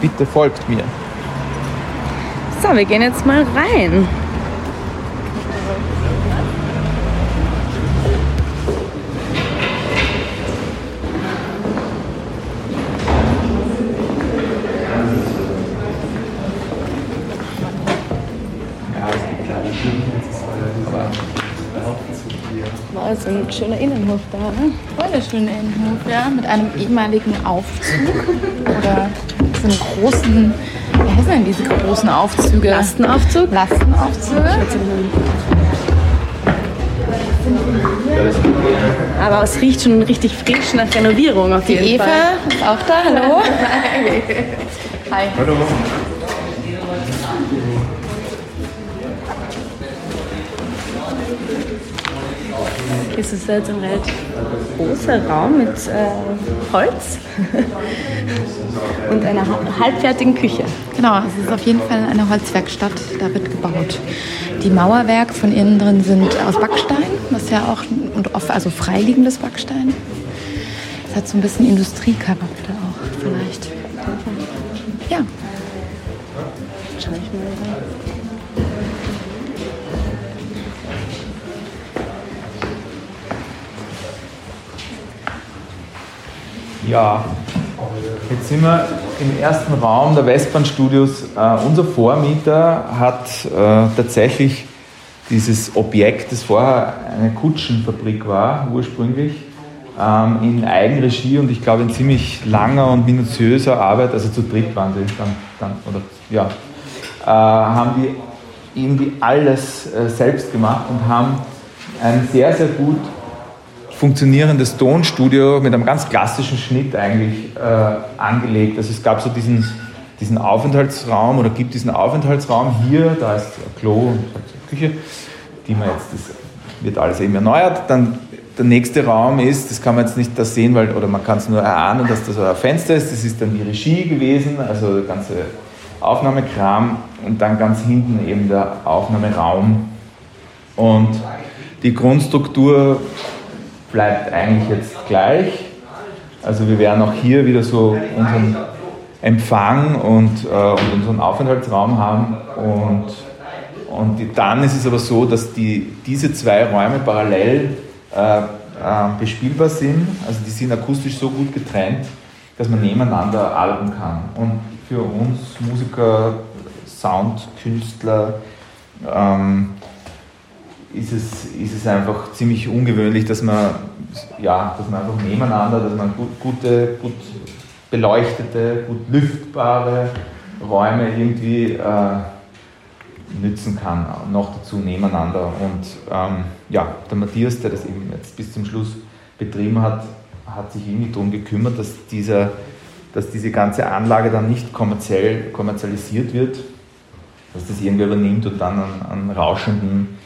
Bitte folgt mir. So, wir gehen jetzt mal rein. So ein schöner Innenhof da, ne? Voll der schöne Innenhof, ja, mit einem ehemaligen Aufzug oder so einem großen, wie heißen denn diese großen Aufzüge? Lastenaufzug? Lastenaufzüge. Aber es riecht schon richtig frisch nach Renovierung auf Die jeden Eva Fall. ist auch da, hallo. Hi. Hallo. Es ist jetzt ein relativ großer Raum mit äh, Holz und einer ha- halbfertigen Küche. Genau, es ist auf jeden Fall eine Holzwerkstatt, da wird gebaut. Die Mauerwerke von innen drin sind aus Backstein, was ja auch, und oft, also freiliegendes Backstein. Es hat so ein bisschen Industriecharakter Ja, jetzt sind wir im ersten Raum der Westbahnstudios. Äh, unser Vormieter hat äh, tatsächlich dieses Objekt, das vorher eine Kutschenfabrik war, ursprünglich, ähm, in Eigenregie und ich glaube in ziemlich langer und minutiöser Arbeit, also zu dritt waren sie dann, dann oder ja, äh, haben die irgendwie alles selbst gemacht und haben ein sehr, sehr gut funktionierendes Tonstudio mit einem ganz klassischen Schnitt eigentlich äh, angelegt. Also es gab so diesen, diesen Aufenthaltsraum oder gibt diesen Aufenthaltsraum hier, da ist ein Klo und eine Küche, die man jetzt, das wird alles eben erneuert. Dann der nächste Raum ist, das kann man jetzt nicht da sehen, weil, oder man kann es nur erahnen, dass da so ein Fenster ist, das ist dann die Regie gewesen, also der ganze Aufnahmekram und dann ganz hinten eben der Aufnahmeraum. Und die Grundstruktur bleibt eigentlich jetzt gleich. Also wir werden auch hier wieder so unseren Empfang und, äh, und unseren Aufenthaltsraum haben. Und, und dann ist es aber so, dass die, diese zwei Räume parallel äh, äh, bespielbar sind. Also die sind akustisch so gut getrennt, dass man nebeneinander arbeiten kann. Und für uns Musiker, Soundkünstler, ähm, ist es, ist es einfach ziemlich ungewöhnlich, dass man, ja, dass man einfach nebeneinander, dass man gut, gute, gut beleuchtete, gut lüftbare Räume irgendwie äh, nützen kann, noch dazu nebeneinander. Und ähm, ja, der Matthias, der das eben jetzt bis zum Schluss betrieben hat, hat sich irgendwie darum gekümmert, dass, dieser, dass diese ganze Anlage dann nicht kommerziell, kommerzialisiert wird, dass das irgendwer übernimmt und dann an, an rauschenden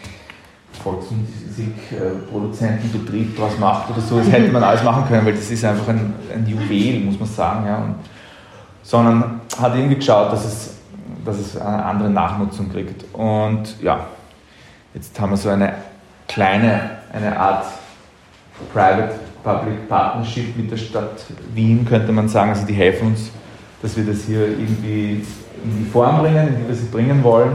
Volksmusikproduzentenbetrieb draus macht oder so. Das hätte man alles machen können, weil das ist einfach ein, ein Juwel, muss man sagen. Ja. Und, sondern hat irgendwie geschaut, dass es, dass es eine andere Nachnutzung kriegt. Und ja, jetzt haben wir so eine kleine, eine Art Private-Public Partnership mit der Stadt Wien, könnte man sagen. Also die helfen uns, dass wir das hier irgendwie in die Form bringen, in die wir sie bringen wollen.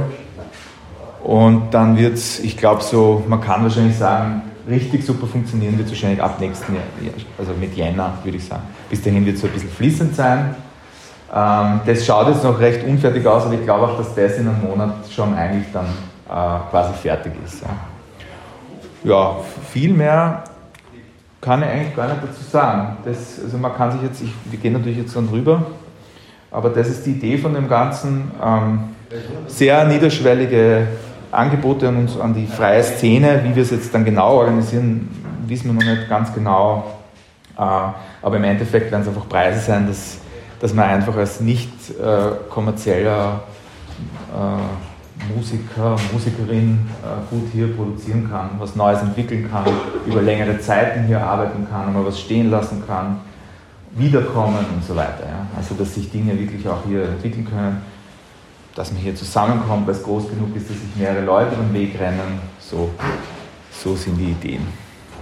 Und dann wird es, ich glaube so, man kann wahrscheinlich sagen, richtig super funktionieren wird wahrscheinlich ab nächsten Jahr, also mit Jänner, würde ich sagen. Bis dahin wird es so ein bisschen fließend sein. Ähm, das schaut jetzt noch recht unfertig aus, aber ich glaube auch, dass das in einem Monat schon eigentlich dann äh, quasi fertig ist. Ja. ja, viel mehr kann ich eigentlich gar nicht dazu sagen. Das, also man kann sich jetzt, ich, wir gehen natürlich jetzt dann rüber, aber das ist die Idee von dem Ganzen. Ähm, sehr niederschwellige Angebote an uns, an die freie Szene, wie wir es jetzt dann genau organisieren, wissen wir noch nicht ganz genau. Äh, aber im Endeffekt werden es einfach Preise sein, dass, dass man einfach als nicht äh, kommerzieller äh, Musiker, Musikerin gut hier produzieren kann, was Neues entwickeln kann, über längere Zeiten hier arbeiten kann, mal was stehen lassen kann, wiederkommen und so weiter. Also dass sich Dinge wirklich auch hier entwickeln können dass man hier zusammenkommt, weil es groß genug ist, dass sich mehrere Leute über den Weg rennen. So, so sind die Ideen.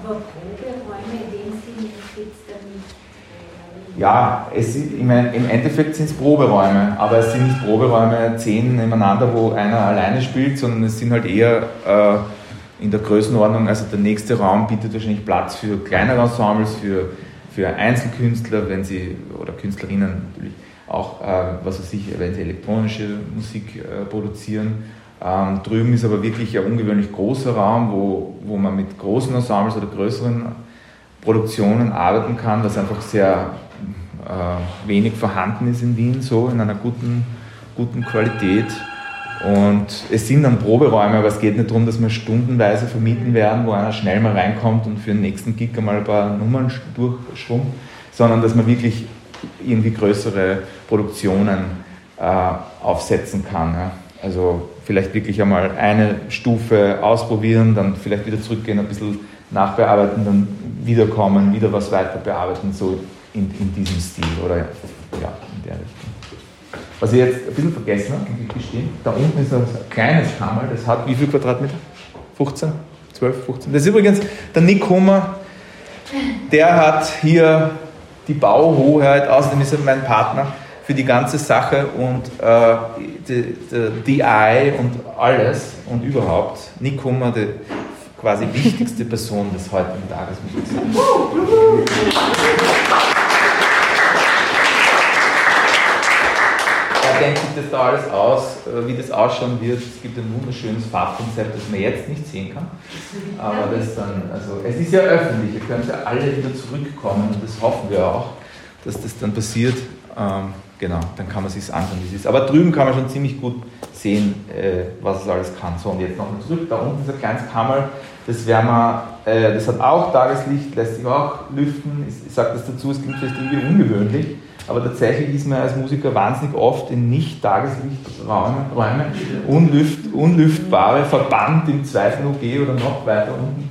Aber Proberäume in dem Sinne gibt es dann Ja, es, ich meine, im Endeffekt sind es Proberäume, aber es sind nicht Proberäume zehn nebeneinander, wo einer alleine spielt, sondern es sind halt eher äh, in der Größenordnung, also der nächste Raum bietet wahrscheinlich Platz für kleinere Ensembles, für, für Einzelkünstler, wenn sie, oder Künstlerinnen natürlich, auch, äh, was weiß ich, wenn sie elektronische Musik äh, produzieren. Ähm, drüben ist aber wirklich ein ungewöhnlich großer Raum, wo, wo man mit großen Ensembles oder größeren Produktionen arbeiten kann, was einfach sehr äh, wenig vorhanden ist in Wien, so in einer guten, guten Qualität. Und es sind dann Proberäume, aber es geht nicht darum, dass wir stundenweise vermieten werden, wo einer schnell mal reinkommt und für den nächsten Gig einmal ein paar Nummern durchschwummt, sondern dass man wirklich irgendwie größere Produktionen äh, aufsetzen kann. Ja. Also vielleicht wirklich einmal eine Stufe ausprobieren, dann vielleicht wieder zurückgehen, ein bisschen nachbearbeiten, dann wiederkommen, wieder was weiter bearbeiten, so in, in diesem Stil oder ja, in der Richtung. Was ich jetzt ein bisschen vergessen habe, muss ich gestehen, da unten ist ein kleines Kammer, das hat wie viel Quadratmeter? 15? 12, 15? Das ist übrigens der Nick Hummer, der hat hier die Bauhoheit, außerdem ist er mein Partner für die ganze Sache und äh, die, DI und alles und überhaupt. Nick Hummer, die quasi wichtigste Person des heutigen Tages, muss ich sagen. Er denkt sich das da alles aus, äh, wie das ausschauen wird. Es gibt ein wunderschönes Farbkonzept, das man jetzt nicht sehen kann. Aber das dann, also es ist ja öffentlich, ihr könnt ja alle wieder zurückkommen und das hoffen wir auch, dass das dann passiert. Ähm, genau, dann kann man sich anschauen, wie es ist. Aber drüben kann man schon ziemlich gut sehen, äh, was es alles kann. So, und jetzt nochmal zurück. Da unten ist ein kleines Kammer, das, wir, äh, das hat auch Tageslicht, lässt sich auch lüften. Ich, ich sage das dazu, es klingt vielleicht irgendwie ungewöhnlich, aber tatsächlich ist man als Musiker wahnsinnig oft in Nicht-Tageslichträume, unlüft, unlüftbare, verbannt im zweiten OG oder noch weiter unten.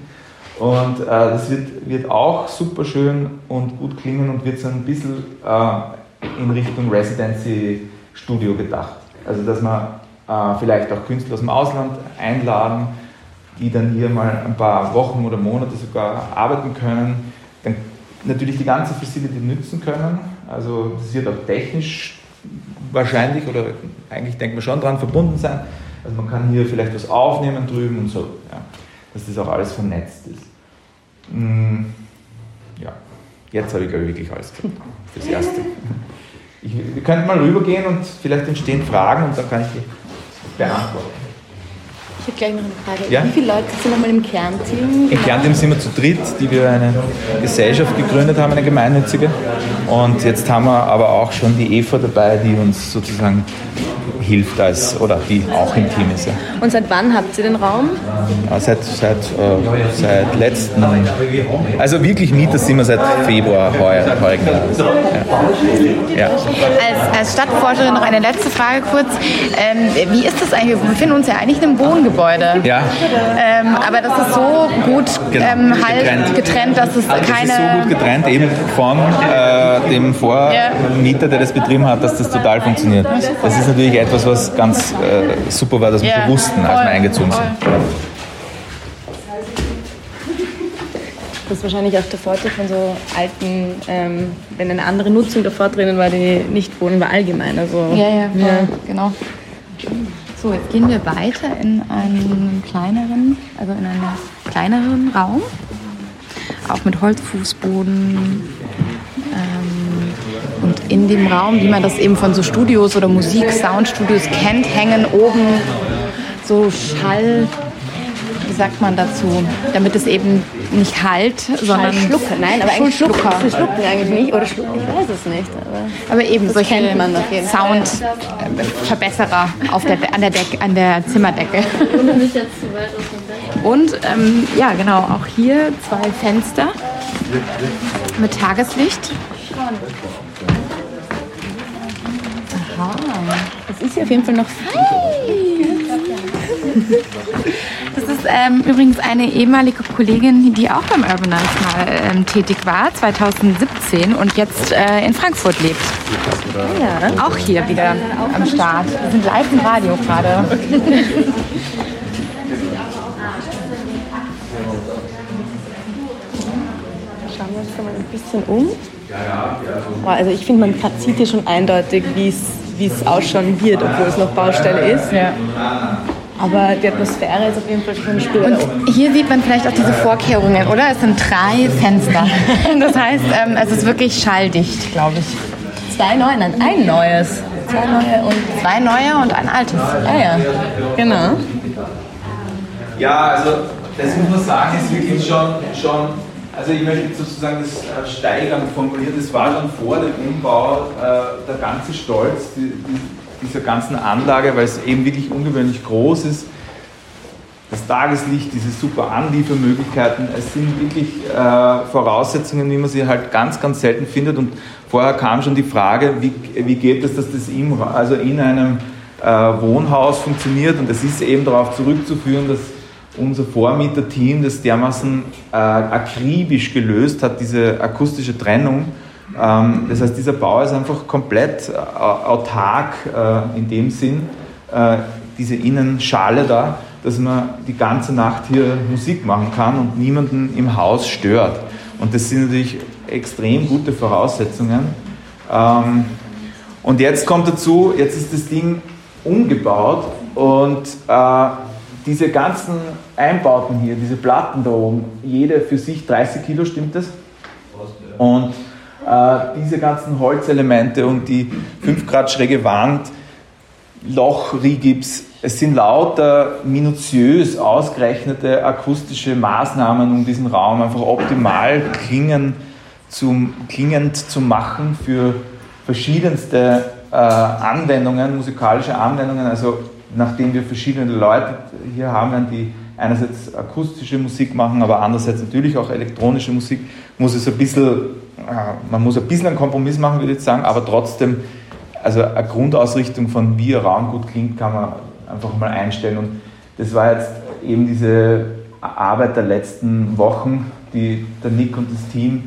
Und äh, das wird, wird auch super schön und gut klingen und wird so ein bisschen äh, in Richtung Residency Studio gedacht. Also dass man äh, vielleicht auch Künstler aus dem Ausland einladen, die dann hier mal ein paar Wochen oder Monate sogar arbeiten können, dann natürlich die ganze Facility nützen können. Also das wird auch technisch wahrscheinlich oder eigentlich denkt man schon dran verbunden sein. Also man kann hier vielleicht was aufnehmen drüben und so, ja, dass das auch alles vernetzt ist. Hm, ja, jetzt habe ich glaube ich wirklich alles. Das Erste. Ich, wir könnten mal rübergehen und vielleicht entstehen Fragen und dann kann ich die beantworten. Ich habe gleich noch eine Frage. Ja? Wie viele Leute sind nochmal im Kernteam? Im Kernteam sind wir zu dritt, die wir eine Gesellschaft gegründet haben, eine gemeinnützige. Und jetzt haben wir aber auch schon die Eva dabei, die uns sozusagen hilft als, oder die auch im Team ist. Ja. Und seit wann habt ihr den Raum? Ja, seit, seit, äh, seit letzten, also wirklich Mieter sind wir seit Februar heuer, heurigen Jahres. Ja. Ja. Als, als Stadtforscherin noch eine letzte Frage kurz. Ähm, wie ist das eigentlich? Wir befinden uns ja eigentlich in einem Wohngebäude. Ja. Ähm, aber das ist so gut Genau, ähm, halt getrennt. getrennt. dass es Das keine... ist so gut getrennt, eben von äh, dem Vormieter, der das betrieben hat, dass das total funktioniert. Das ist natürlich etwas, was ganz äh, super war, dass wir Ja, schon wussten, als wir voll, eingezogen sind. Das ist wahrscheinlich auch der Vorteil von so alten, ähm, wenn eine andere Nutzung davor drinnen war, die nicht wohnen war allgemein. Also, Ja, ja, voll, genau. So, jetzt gehen wir weiter in einen kleineren, also in einen kleineren Raum. auch mit Holzfußboden. Und in dem Raum, wie man das eben von so Studios oder Musik, Soundstudios kennt, hängen oben so Schall, wie sagt man dazu, damit es eben nicht halt, sondern Schallschlucker. Nein, aber eigentlich Schlucker. schlucken, sie schlucken eigentlich nicht. Oder schlucken, ich weiß es nicht. Aber, Aber eben solche. Soundverbesserer auf der, an, der Deck, an der Zimmerdecke. Und ähm, ja, genau, auch hier zwei Fenster mit Tageslicht. Aha. Das ist hier auf jeden Fall noch Das ist ähm, übrigens eine ehemalige Kollegin, die auch beim Urbanize mal ähm, tätig war, 2017 und jetzt äh, in Frankfurt lebt. Ja. Auch hier wieder am Start. Wir sind live im Radio gerade. Schauen wir uns mal ein bisschen um. Also ich finde, man sieht hier schon eindeutig, wie es wie es ausschauen wird, obwohl es noch Baustelle ist. Aber die Atmosphäre ist auf jeden Fall schon spürbar. Und hier sieht man vielleicht auch diese Vorkehrungen, oder? Es sind drei Fenster. Das heißt, ähm, es ist wirklich schalldicht, glaube ich. Zwei neue, nein, ein neues. Zwei neue und Zwei neue und ein altes. ah ja, genau. Ja, also das muss man sagen, ist wirklich schon, schon also ich möchte sozusagen das äh, steigern formulieren, das war schon vor dem Umbau äh, der ganze Stolz die, die, dieser ganzen Anlage, weil es eben wirklich ungewöhnlich groß ist. Das Tageslicht, diese super Anliefermöglichkeiten, es sind wirklich äh, Voraussetzungen, wie man sie halt ganz, ganz selten findet. Und vorher kam schon die Frage, wie, wie geht es, dass das im, also in einem Wohnhaus funktioniert. Und es ist eben darauf zurückzuführen, dass unser Vormieterteam das dermaßen äh, akribisch gelöst hat, diese akustische Trennung. Ähm, das heißt, dieser Bau ist einfach komplett äh, autark äh, in dem Sinn, äh, diese Innenschale da, dass man die ganze Nacht hier Musik machen kann und niemanden im Haus stört. Und das sind natürlich extrem gute Voraussetzungen. Ähm, und jetzt kommt dazu, jetzt ist das Ding umgebaut und äh, diese ganzen Einbauten hier, diese Platten da oben, jede für sich 30 Kilo, stimmt das? Und äh, diese ganzen Holzelemente und die 5 Grad schräge Wand, Loch, Rigips, es sind lauter minutiös ausgerechnete akustische Maßnahmen, um diesen Raum einfach optimal klingen zum, klingend zu machen für verschiedenste äh, Anwendungen, musikalische Anwendungen. Also nachdem wir verschiedene Leute hier haben, die einerseits akustische Musik machen, aber andererseits natürlich auch elektronische Musik, muss es ein bisschen, äh, man muss ein bisschen einen Kompromiss machen, würde ich sagen, aber trotzdem, also eine Grundausrichtung von wie ein Raum gut klingt, kann man einfach mal einstellen. Und das war jetzt eben diese Arbeit der letzten Wochen, die der Nick und das Team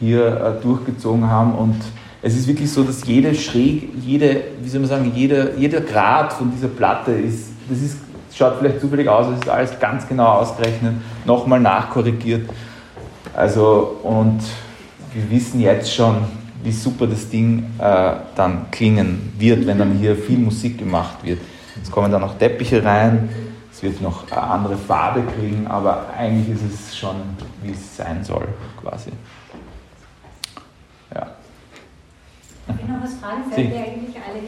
hier äh, durchgezogen haben und es ist wirklich so, dass jede Schräg, jede, wie soll man sagen, jeder, jeder Grad von dieser Platte ist, das ist, schaut vielleicht zufällig aus, es ist alles ganz genau ausgerechnet, nochmal nachkorrigiert. Also, und wir wissen jetzt schon, wie super das Ding äh, dann klingen wird, wenn dann hier viel Musik gemacht wird. Es kommen dann noch Teppiche rein, es wird noch eine andere Farbe kriegen, aber eigentlich ist es schon, wie es sein soll, quasi. Ja. Ich noch was fragen? Seid Sie. ihr eigentlich alle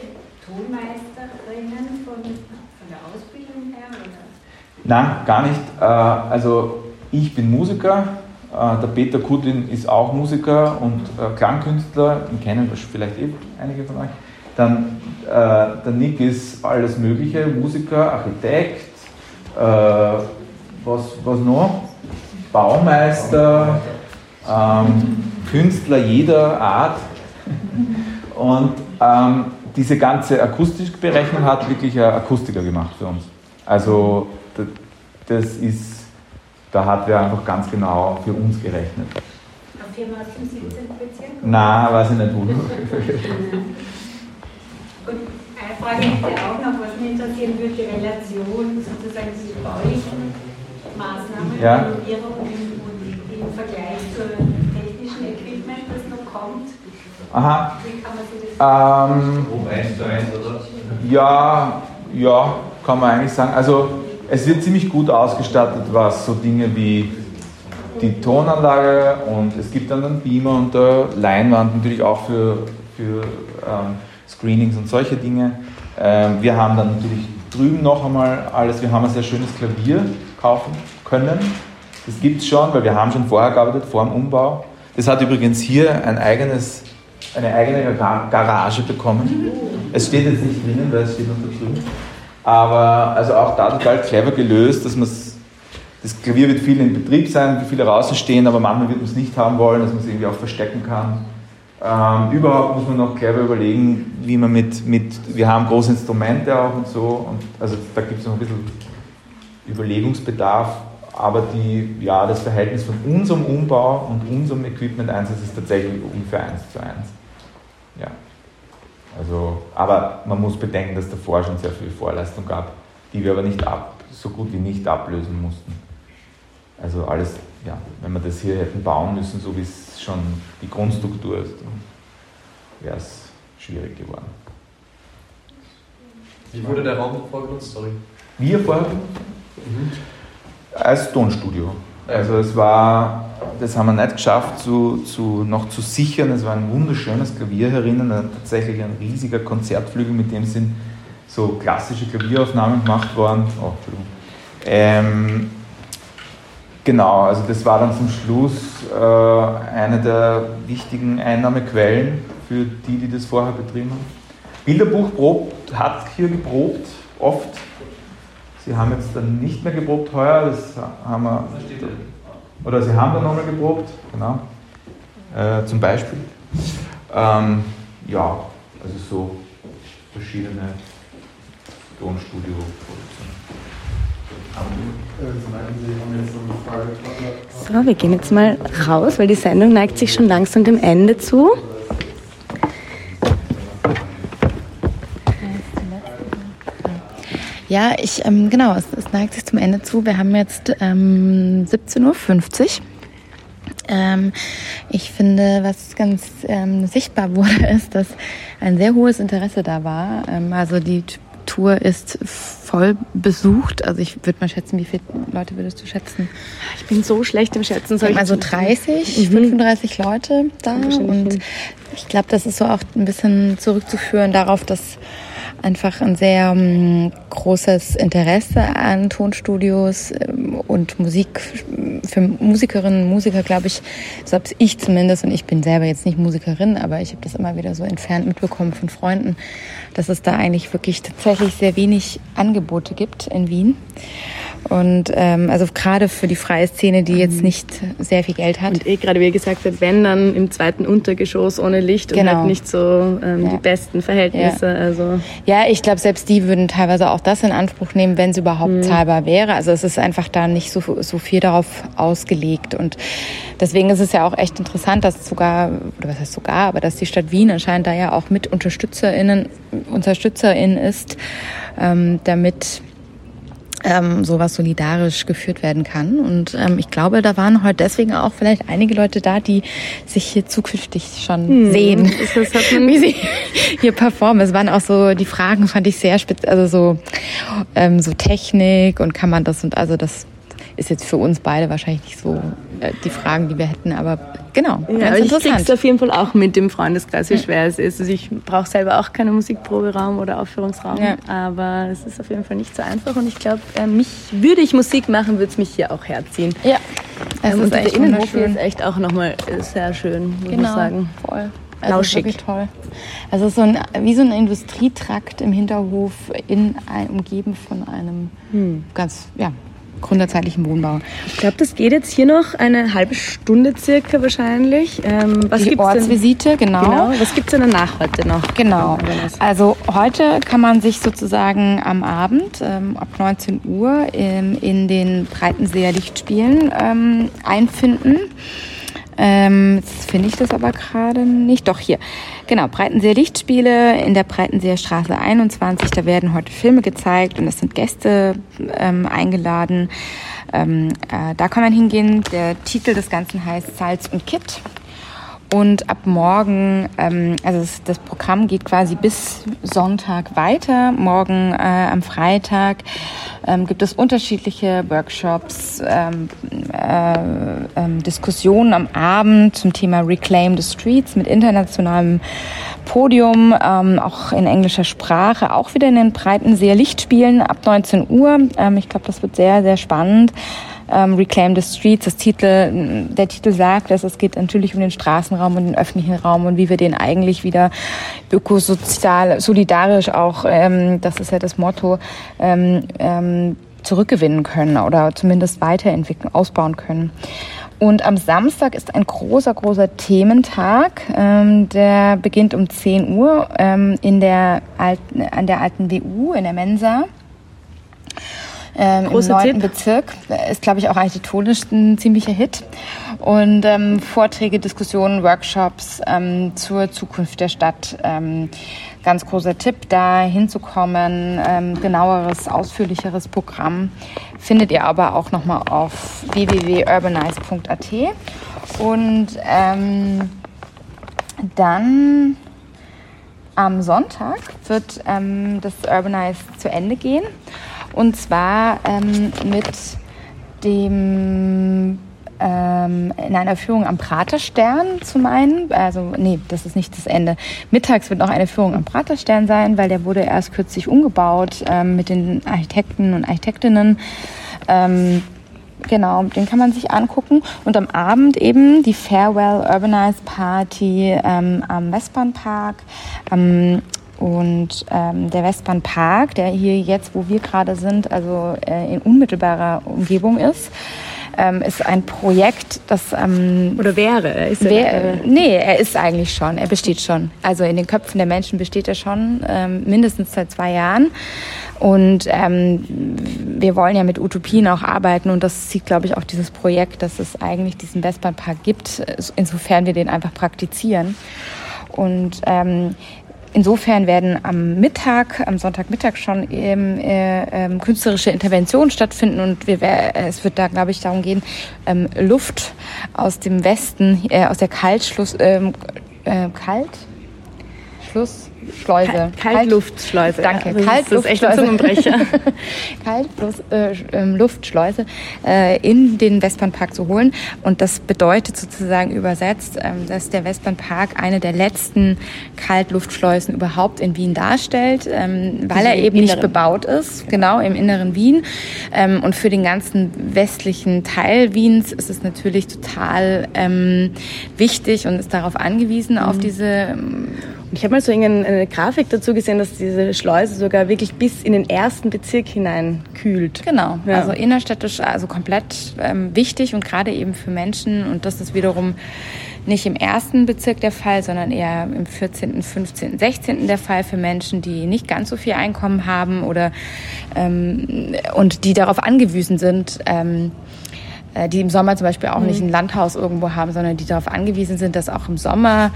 Tonmeisterinnen von, von der Ausbildung her? Oder? Nein, gar nicht. Äh, Also ich bin Musiker, äh, der Peter Kudlin ist auch Musiker und äh, Klangkünstler, den kennen vielleicht eh einige von euch. Dann der Nick ist alles Mögliche, Musiker, Architekt, was, was noch? Baumeister, ähm, Künstler jeder Art. Und ähm, diese ganze Akustikberechnung hat wirklich ein Akustiker gemacht für uns. Also das ist, da hat wir einfach ganz genau für uns gerechnet. Eine Firma aus dem 17. Bezirk? Na, weiß ich nicht wo. Und eine Frage hätte auch noch, was mich interessieren würde, die Relation sozusagen zu baulichen Maßnahmen, Ja. Renovierung und im Vergleich zum technischen Equipment, das noch kommt. Aha. Wie kann man sich das Ähm, ja, ja, kann man eigentlich sagen. Also es wird ziemlich gut ausgestattet, was so Dinge wie die Tonanlage und es gibt dann einen Beamer und der Leinwand natürlich auch für, für ähm, Screenings und solche Dinge. Ähm, wir haben dann natürlich drüben noch einmal alles, wir haben ein sehr schönes Klavier kaufen können. Das gibt es schon, weil wir haben schon vorher gearbeitet, vor dem Umbau. Das hat übrigens hier ein eigenes, eine eigene Gar- Garage bekommen. Es steht jetzt nicht drinnen, weil es steht da drüben. Aber also auch da total clever gelöst, dass man das Klavier wird viel in Betrieb sein, wird viele draußen stehen, aber manchmal wird man es nicht haben wollen, dass man es irgendwie auch verstecken kann. Ähm, überhaupt muss man noch clever überlegen, wie man mit, mit, wir haben große Instrumente auch und so, und also da gibt es noch ein bisschen Überlegungsbedarf, aber die, ja, das Verhältnis von unserem Umbau und unserem Equipment-Einsatz ist tatsächlich ungefähr 1 zu 1. Also, aber man muss bedenken, dass davor schon sehr viel Vorleistung gab, die wir aber nicht ab, so gut wie nicht ablösen mussten. Also alles, ja, wenn wir das hier hätten bauen müssen, so wie es schon die Grundstruktur ist, wäre es schwierig geworden. Wie wurde der Raum vorher genutzt? Sorry. Wir vorher als Tonstudio. Also es war, das haben wir nicht geschafft zu, zu, noch zu sichern. Es war ein wunderschönes Klavier herinnen, tatsächlich ein riesiger Konzertflügel, mit dem sind so klassische Klavieraufnahmen gemacht worden. Oh. Ähm, genau, also das war dann zum Schluss äh, eine der wichtigen Einnahmequellen für die, die das vorher betrieben haben. Bilderbuch probt, hat hier geprobt, oft. Sie haben jetzt dann nicht mehr geprobt heuer, das haben wir. Oder Sie haben dann nochmal geprobt, genau. Äh, zum Beispiel. Ähm, ja, also so verschiedene Tonstudio-Produktionen. So, wir gehen jetzt mal raus, weil die Sendung neigt sich schon langsam dem Ende zu. Ja, ich, ähm, genau, es, es neigt sich zum Ende zu. Wir haben jetzt ähm, 17.50 Uhr. Ähm, ich finde, was ganz ähm, sichtbar wurde, ist, dass ein sehr hohes Interesse da war. Ähm, also die Tour ist voll besucht. Also ich würde mal schätzen, wie viele Leute würdest du schätzen? Ich bin so schlecht im Schätzen. soll ich Also zu- 30, Mhm. 35 Leute da. Und ich glaube, das ist so auch ein bisschen zurückzuführen darauf, dass einfach ein sehr ähm, großes Interesse an Tonstudios ähm, und Musik für Musikerinnen und Musiker, glaube ich, habe ich zumindest, und ich bin selber jetzt nicht Musikerin, aber ich habe das immer wieder so entfernt mitbekommen von Freunden, dass es da eigentlich wirklich tatsächlich sehr wenig Angebote gibt in Wien. Und ähm, also gerade für die freie Szene, die jetzt nicht sehr viel Geld hat. Und eh gerade wie gesagt wenn dann im zweiten Untergeschoss ohne Licht und Genau. halt nicht so ähm, Ja. die besten Verhältnisse. Also Ja, ich glaube, selbst die würden teilweise auch das in Anspruch nehmen, wenn es überhaupt zahlbar wäre. Also es ist einfach da nicht so, so viel darauf ausgelegt. Und deswegen ist es ja auch echt interessant, dass sogar, oder was heißt sogar, aber dass die Stadt Wien anscheinend da ja auch mit UnterstützerInnen, UnterstützerInnen ist, ähm, damit ähm, sowas solidarisch geführt werden kann. Und ähm, ich glaube, da waren heute deswegen auch vielleicht einige Leute da, die sich hier zukünftig schon Hm, sehen, wie sie hier performen. Es waren auch so, die Fragen fand ich sehr spitz, also so, ähm, so Technik und kann man das und also das ist jetzt für uns beide wahrscheinlich nicht so äh, die Fragen, die wir hätten, aber genau, Ja, aber ich krieg's auf jeden Fall auch mit dem Freundeskreis, wie schwer es ist. Also ich brauche selber auch keinen Musikproberaum oder Aufführungsraum, Ja. aber es ist auf jeden Fall nicht so einfach und ich glaube, äh, mich würde ich Musik machen, würde es mich hier auch herziehen. Ja, es ähm, ist und der Innenhof hier ist echt auch nochmal äh, sehr schön, muss Genau, ich sagen. voll. Also ist Lauschig. wirklich toll. Also ist so ein, wie so ein Industrietrakt im Hinterhof, in umgeben von einem Hm. ganz ja, gründerzeitlichen Wohnbau. Ich glaube, das geht jetzt hier noch eine halbe Stunde circa wahrscheinlich. Ähm, was die gibt's denn- Ortsvisite, genau. Genau. Was gibt es denn danach heute noch? Genau. Also heute kann man sich sozusagen am Abend ähm, ab 19 Uhr in, in den Breitenseer Lichtspielen ähm, einfinden. Ähm, finde ich das aber gerade nicht. Doch hier. Genau, Breitenseer Lichtspiele in der Breitenseer Straße 21. Da werden heute Filme gezeigt und es sind Gäste ähm, eingeladen. Ähm, äh, da kann man hingehen. Der Titel des Ganzen heißt Salz und Kit. Und ab morgen, ähm, also das, das Programm geht quasi bis Sonntag weiter. Morgen äh, am Freitag ähm, gibt es unterschiedliche Workshops, ähm, äh, ähm, Diskussionen am Abend zum Thema Reclaim the Streets mit internationalem Podium, ähm, auch in englischer Sprache, auch wieder in den Breitenseer Lichtspielen ab 19 Uhr. Ähm, ich glaube, das wird sehr, sehr spannend. Ähm, Reclaim the Streets, das Titel, der Titel sagt dass es geht natürlich um den Straßenraum und den öffentlichen Raum und wie wir den eigentlich wieder ökosozial, solidarisch auch, ähm, das ist ja das Motto, ähm, ähm, zurückgewinnen können oder zumindest weiterentwickeln, ausbauen können. Und am Samstag ist ein großer, großer Thementag. Ähm, der beginnt um 10 Uhr ähm, in der alten, an der alten WU in der Mensa. Ähm, Im neunten Bezirk. Ist, glaube ich, auch architektonisch ein ziemlicher Hit. Und ähm, Vorträge, Diskussionen, Workshops ähm, zur Zukunft der Stadt. Ähm, ganz großer Tipp, da hinzukommen. Ähm, genaueres, ausführlicheres Programm findet ihr aber auch nochmal auf www.urbanize.at. Und ähm, dann am Sonntag wird ähm, das Urbanize zu Ende gehen. Und zwar ähm, mit dem ähm, in einer Führung am Praterstern zum einen. Also, nee, das ist nicht das Ende. Mittags wird noch eine Führung am Praterstern sein, weil der wurde erst kürzlich umgebaut ähm, mit den Architekten und Architektinnen. Ähm, genau, den kann man sich angucken. Und am Abend eben die Farewell Urbanized Party ähm, am Westbahnpark. Und ähm, der Westbahnpark, der hier jetzt, wo wir gerade sind, also äh, in unmittelbarer Umgebung ist, ähm, ist ein Projekt, das... Ähm, Oder wäre? Ist er wär, nee, er ist eigentlich schon. Er besteht schon. Also in den Köpfen der Menschen besteht er schon, ähm, mindestens seit zwei Jahren. Und ähm, wir wollen ja mit Utopien auch arbeiten und das sieht, glaube ich, auch dieses Projekt, dass es eigentlich diesen Westbahnpark gibt, insofern wir den einfach praktizieren. Und ähm, Insofern werden am Mittag, am Sonntagmittag schon ähm, äh, äh, künstlerische Interventionen stattfinden und wir, es wird da, glaube ich, darum gehen, ähm, Luft aus dem Westen, äh, aus der Kaltschluss, ähm, äh, Kaltschluss, Schleuse. Kaltluftschleuse. Danke. Ja, Kaltluftschleuse. Kaltluftschleuse äh, in den Westbahnpark zu holen. Und das bedeutet sozusagen übersetzt, ähm, dass der Westbahnpark eine der letzten Kaltluftschleusen überhaupt in Wien darstellt, ähm, weil er eben nicht bebaut ist. Genau, im inneren Wien. Ähm, und für den ganzen westlichen Teil Wiens ist es natürlich total ähm, wichtig und ist darauf angewiesen, mhm. auf diese ähm, ich habe mal so eine Grafik dazu gesehen, dass diese Schleuse sogar wirklich bis in den ersten Bezirk hinein kühlt. Genau, ja. also innerstädtisch, also komplett ähm, wichtig und gerade eben für Menschen und das ist wiederum nicht im ersten Bezirk der Fall, sondern eher im 14., 15., 16. der Fall für Menschen, die nicht ganz so viel Einkommen haben oder ähm, und die darauf angewiesen sind, ähm, äh, die im Sommer zum Beispiel auch mhm. nicht ein Landhaus irgendwo haben, sondern die darauf angewiesen sind, dass auch im Sommer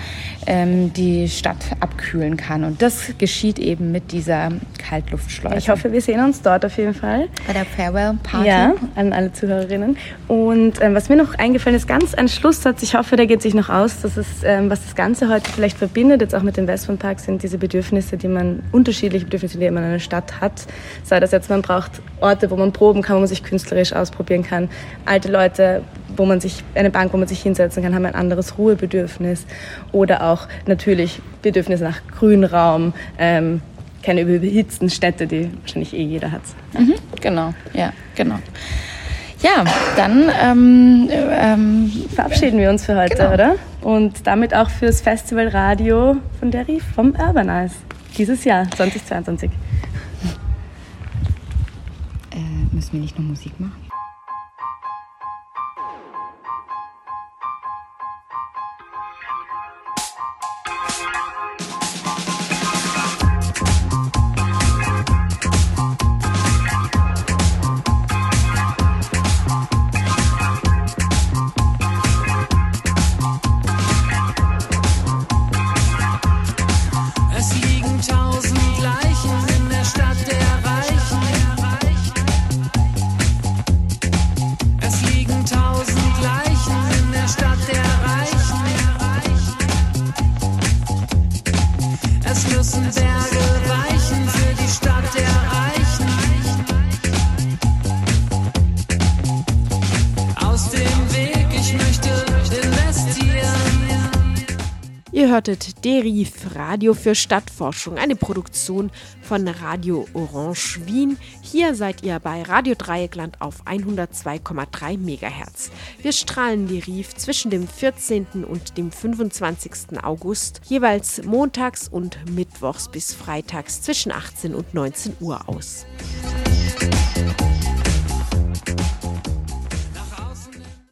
ähm, die Stadt abkühlen kann. Und das geschieht eben mit dieser Kaltluftschleuse. Ich hoffe, wir sehen uns dort auf jeden Fall. Bei der Farewell Party. Ja, an alle Zuhörerinnen. Und ähm, was mir noch eingefallen ist, ganz ein Schlusssatz, ich hoffe, der geht sich noch aus, dass es, ähm, was das Ganze heute vielleicht verbindet, jetzt auch mit dem Westbahnpark, sind diese Bedürfnisse, die man, unterschiedliche Bedürfnisse, die man in einer Stadt hat. Sei das jetzt, man braucht Orte, wo man proben kann, wo man sich künstlerisch ausprobieren kann, alte Leute, wo man sich, eine Bank, wo man sich hinsetzen kann, haben ein anderes Ruhebedürfnis. Oder auch natürlich Bedürfnis nach Grünraum, ähm, keine überhitzten Städte, die wahrscheinlich eh jeder hat. Mhm, genau, ja, genau. Ja, dann ähm, ähm, verabschieden wir uns für heute, genau. oder? Und damit auch fürs Festival Radio von der RIF vom Urbanize dieses Jahr 2022. Äh, müssen wir nicht nur Musik machen? Ihr hörtet Derif Radio für Stadtforschung, eine Produktion von Radio Orange Wien. Hier seid ihr bei Radio Dreieckland auf 102,3 MHz. Wir strahlen Derif zwischen dem 14. und dem 25. August, jeweils montags und mittwochs bis freitags zwischen 18 und 19 Uhr aus. Musik